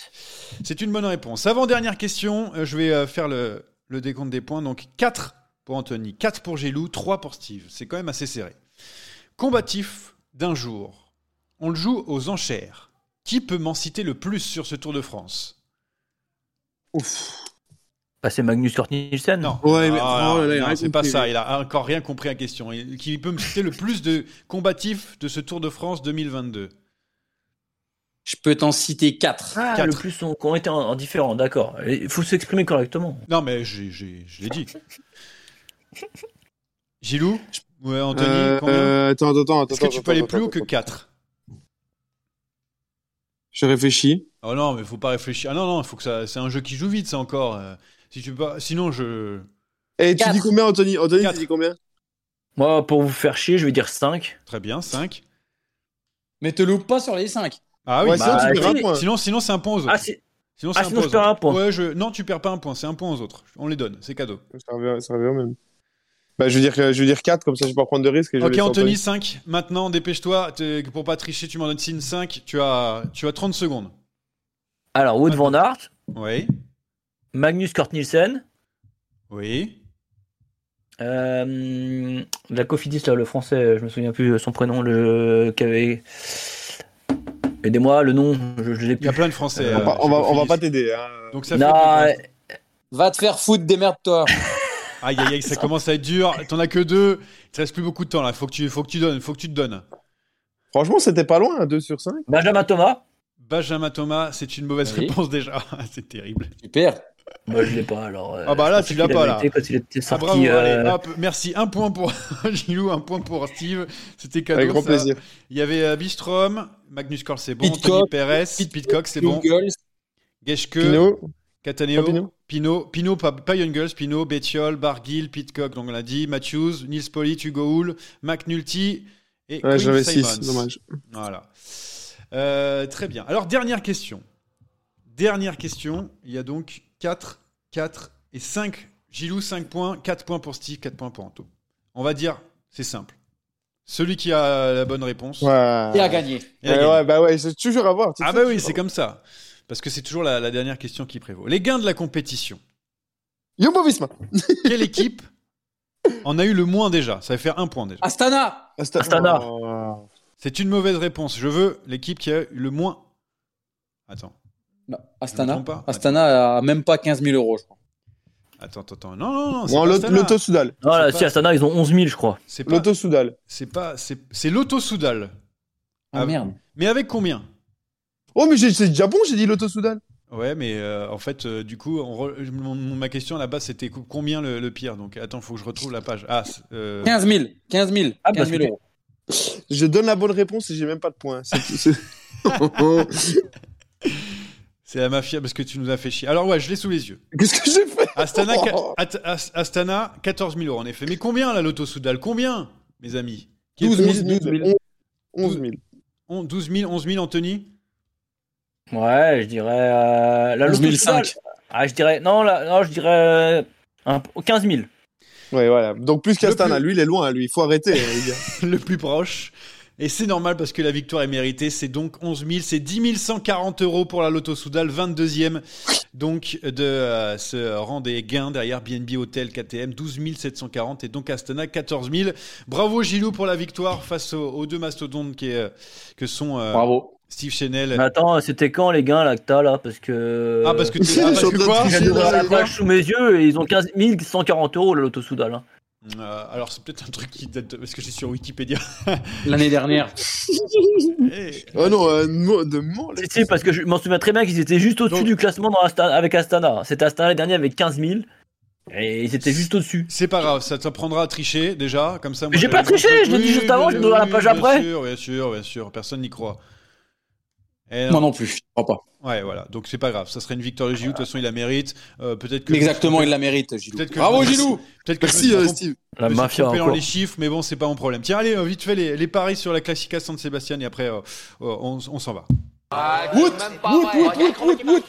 C'est une bonne réponse. Avant-dernière question, euh, je vais euh, faire le, le décompte des points. Donc 4 pour Anthony, 4 pour Gélou, 3 pour Steve. C'est quand même assez serré. Combatif d'un jour. On le joue aux enchères. Qui peut m'en citer le plus sur ce Tour de France? Ouf. Bah, c'est Magnus Nielsen. Non. Ouais, mais Ah, oh non, c'est pas ça. Il a encore rien compris à la question. Il- Qui peut me citer le plus de combatifs de ce Tour de France 2022 Je peux t'en citer quatre. Ah, Quatre. le plus sont, qui ont été en, en différent, d'accord. Il faut s'exprimer correctement. Non, mais j'ai- j'ai- je l'ai dit. Gilou Ouais, Anthony, Euh, combien euh, attends, attends, attends. Est-ce que tu attends, peux aller plus haut que attends. 4 Je réfléchis. Oh non, mais faut pas réfléchir. Ah non, non, faut que ça. C'est un jeu qui joue vite, ça encore. Si tu pas. Sinon, je. Et tu Quatre. dis combien, Anthony? Anthony, Quatre. tu dis combien? Moi, pour vous faire chier, je vais dire 5. Très bien, 5. Mais te loupe pas sur les cinq. Ah oui, Ouais, bah, sinon, tu perds un point. sinon, sinon c'est un point aux autres. Ah, c'est- sinon, ah, un sinon, point je aux perds autres. un point. Ouais, je... Non, tu perds pas un point, c'est un point aux autres. On les donne, c'est cadeau. Ça revient, ça revient au même. Bah, je veux dire, je veux dire 4, comme ça, je vais pas prendre de je Ok, Anthony, 5. Maintenant, dépêche-toi. T'es- Pour pas tricher, tu m'en donnes 5. Tu as... tu as 30 secondes. Alors, Wood Van Aert, Oui. Magnus Cort Nielsen, Oui. euh, la cofidis, là, le français, je me souviens plus son prénom, le qui avait. Aidez-moi, le nom, je, je l'ai Il y plus. a plein de Français. On va, euh, on va, on va Cofidis. pas t'aider. Hein. Donc ça Non, fait. Va te faire foutre, démerde-toi. [LAUGHS] Aïe, aïe, aïe, ça commence à être dur. T'en as que deux. Il te reste plus beaucoup de temps là. Faut que tu, faut que tu donnes. Faut que tu te donnes. Franchement, c'était pas loin, 2 sur 5. Benjamin Thomas, Benjamin Thomas, c'est une mauvaise Oui. réponse déjà. [LAUGHS] c'est terrible. Super. Moi je l'ai pas alors. euh, Ah bah là, tu l'as pas, là. été Quand il était Ah, bravo, euh, allez, hop, merci. Un point pour [LAUGHS] Gilou, un point pour Steve. C'était cadeau. Avec grand ça. plaisir. Il y avait euh, Bistrom, Magnus Cole, c'est bon. Pitcock, Anthony Perez, Pit- Pitcock, c'est bon. Jungles. Geschke, Pinot, Cataneo, Pas Pinot Pinot, Pinot, pas, pas Youngles, Pinot, Bettiol, Barguil, Pitcock, donc on l'a dit, Matthews, Nils Polly, Hugo Hull, McNulty et ouais, j'avais Simons. 6, dommage. Voilà. Euh, très bien. Alors, dernière question. Dernière question. Il y a donc 4, 4 et 5. Gilou, 5 points. 4 points pour Steve, 4 points pour Anto. On va dire, c'est simple. Celui qui a la bonne réponse. Ouais. Et à gagner. il a gagné. ouais, bah ouais, c'est toujours à voir. Ah bah oui, c'est comme ça. Parce que c'est toujours la, la dernière question qui prévaut. Les gains de la compétition. Jumbo Visma. [LAUGHS] Quelle équipe en a eu le moins déjà? Ça va faire un point déjà. Astana. Astana. Oh. C'est une mauvaise réponse. Je veux l'équipe qui a eu le moins. Attends. Astana. pas Astana a même pas 15 000 euros, je crois. Attends, attends, attends. Non, non, non. c'est Non, pas. Non, là, si Astana, ils ont 11 000, je crois. C'est pas. L'Auto Soudal. C'est pas. C'est c'est l'Auto Soudal. Ah merde. Mais avec combien Oh, mais c'est déjà bon, j'ai dit l'Auto Soudal. Ouais, mais euh, en fait, euh, du coup, on re- mon- mon- ma question à la base, c'était co- combien le, le pire Donc, attends, faut que je retrouve la page. Ah, c'est, euh, 15 000. 15 000. Ah, 15 parce 000 que- euros. Je donne la bonne réponse et j'ai même pas de points. C'est- [LAUGHS] [LAUGHS] [LAUGHS] c'est- la mafia parce que tu nous as fait chier. Alors, ouais, je l'ai sous les yeux. Qu'est-ce que j'ai fait Astana, qua- At- As- Astana 14 000 euros, en effet. Mais combien, la Loto Soudal Combien, mes amis? Qui est 12 le 000. plus- 12 000. 11 000. On- 12 000, 11 000, Anthony? Ouais, je dirais. Euh, la 11 Loto 500. Soudal. Ah, je dirais. Non, là, non je dirais. un- 15 000. Ouais, voilà. Donc plus qu'Astana. plus- Lui, il est loin, lui. Il faut arrêter, les gars. [LAUGHS] le plus proche. Et c'est normal parce que la victoire est méritée. C'est donc 11 000, c'est 10 140 euros pour la Loto Soudal, 22e donc de euh, ce rang des gains derrière BNB Hotel KTM, 12 740 et donc Astana 14 000. Bravo Gilou pour la victoire face aux, aux deux mastodontes qui est, euh, que sont euh, Bravo. Steve Chenel. Mais attends, c'était quand les gains là que t'as là? Parce que. Ah parce que [LAUGHS] tu ah, parce Sur que quoi J'ai la page sous mes yeux et ils ont 15 140 euros le Loto Soudal. hein. Euh, Alors c'est peut-être un truc qui date de- parce que j'ai sur Wikipédia. [LAUGHS] L'année dernière. Oh [LAUGHS] non, euh, mo- de mon. Si, si, parce que je m'en souviens très bien qu'ils étaient juste au-dessus Donc- du classement dans Asta- avec Astana. C'était Astana l'année dernière avec 15 000 et ils étaient juste au-dessus. C'est pas grave, ça t'apprendra à tricher déjà, comme ça. moi, Mais j'ai pas triché, je l'ai dit Oui, juste avant, oui, je dois la oui, page bien après. sûr, bien sûr, bien sûr, personne n'y croit. Eh non. Moi non plus. Je crois pas. Ouais, voilà, donc c'est pas grave, ça serait une victoire de Gilou, de toute façon il la mérite. Euh, peut-être que Exactement, il la mérite, Gilou. Peut-être que Bravo, je- Gilou. Peut-être que je me Merci, suis euh, trompé- Steve. je La me suis mafia dans encore. les chiffres, mais bon, c'est pas mon problème. Tiens, allez, euh, vite fait les, les paris sur la Classica San Sébastien et après euh, on, on s'en va. Wout, wout, wout, wout, wout, wout.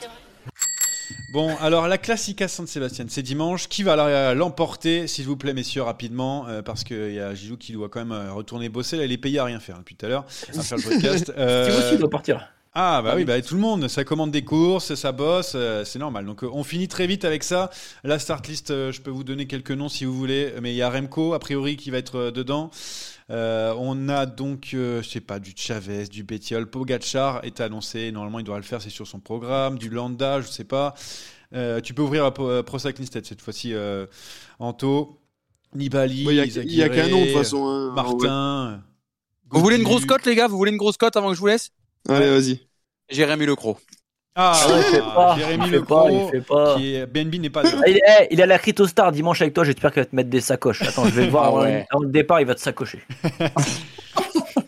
Bon, alors la Classica San Sébastien, c'est dimanche. Qui va l'emporter, s'il vous plaît, messieurs, rapidement euh, Parce qu'il y a Gilou qui doit quand même retourner bosser. Là, il est payé à rien faire depuis tout à l'heure, à faire le podcast. [LAUGHS] Euh, Tu aussi, il doit partir. Ah bah oui, bah, tout le monde, ça commande des courses, ça bosse, euh, c'est normal. Donc euh, on finit très vite avec ça. La start list, euh, je peux vous donner quelques noms si vous voulez, mais il y a Remco a priori qui va être euh, dedans. Euh, on a donc, euh, je sais pas, du Chavez, du Bettiol, Pogacar est annoncé. Normalement, il devra le faire, c'est sur son programme. Du Landa, je sais pas. Euh, tu peux ouvrir à Pro, Cycling cette fois-ci, euh, Anto, Nibali, Il y a- il qu'un nom, de toute façon. hein. Ouais. Martin. Vous voulez une grosse cote, les gars? Vous voulez une grosse cote avant que je vous laisse? Allez, vas-y. Jérémy Lecros. Ah, Ah, il fait pas, Jérémy pas. qui est BNB n'est pas. Ah, Il est, eh, il est à la Cryptostar dimanche avec toi, j'espère qu'il va te mettre des sacoches. Attends, je vais le [LAUGHS] voir Ah ouais. avant le départ, il va te sacocher. [LAUGHS]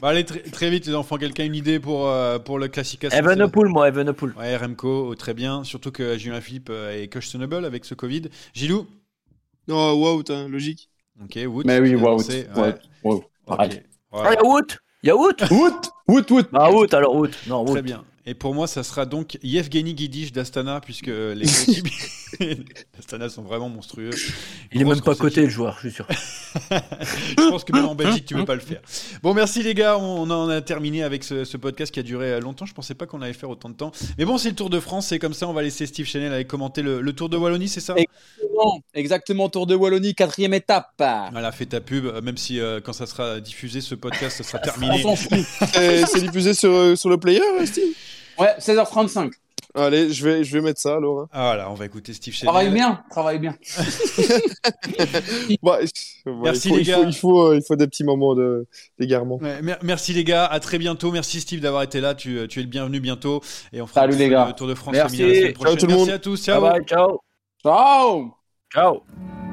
Bah, allez, très, très vite, les enfants. Quelqu'un a une idée pour, euh, pour le Classica San Evenepoel, moi, Evenepoel. Ouais, Remco, oh, très bien. Surtout que Julien Philippe euh, est questionable avec ce Covid. Gilou? Oh, wow, hein, logique. Ok, Wood. Mais oui, Wout, Wout, ouais. Wout. Ok, Pareil. Ah, il y a Wout Il y a Wout Wout Wout Wout Ah, Wout, alors Wout. Non, Wout. Très bien. Et pour moi, ça sera donc Yevgeny Guidich d'Astana, puisque euh, les [LAUGHS] coéquipiers d'Astana sont vraiment monstrueux. Il est Grosse, même pas coté, le joueur, je suis sûr. [LAUGHS] Je pense que même en Belgique, tu veux pas le faire. Bon, merci les gars. On en a terminé avec ce, ce podcast qui a duré euh, longtemps. Je pensais pas qu'on allait faire autant de temps. Mais bon, c'est le Tour de France. C'est comme ça. On va laisser Steve Chanel aller commenter le, le Tour de Wallonie, c'est ça? Exactement, exactement, Tour de Wallonie, quatrième étape. Voilà, fais ta pub. euh, Même si euh, quand ça sera diffusé, ce podcast, ça sera [LAUGHS] On terminé. s'en fout. C'est diffusé sur, sur le player, Steve? Ouais, 16h35. Allez, je vais, je vais mettre ça alors. hein. Ah, voilà, on va écouter Steve. Travaille bien, travaille bien. [LAUGHS] Bah, Merci, il faut, les il gars. faut, il, faut, euh, il faut des petits moments de- d'égarement. Ouais, mer- merci les gars, à très bientôt. Merci Steve d'avoir été là. Tu, tu es le bienvenu bientôt. Et on fera Salut, les gars. le Tour de France Merci. féminin la semaine Ciao, tout le merci monde. à tous. Bye, ciao. Ciao Ciao.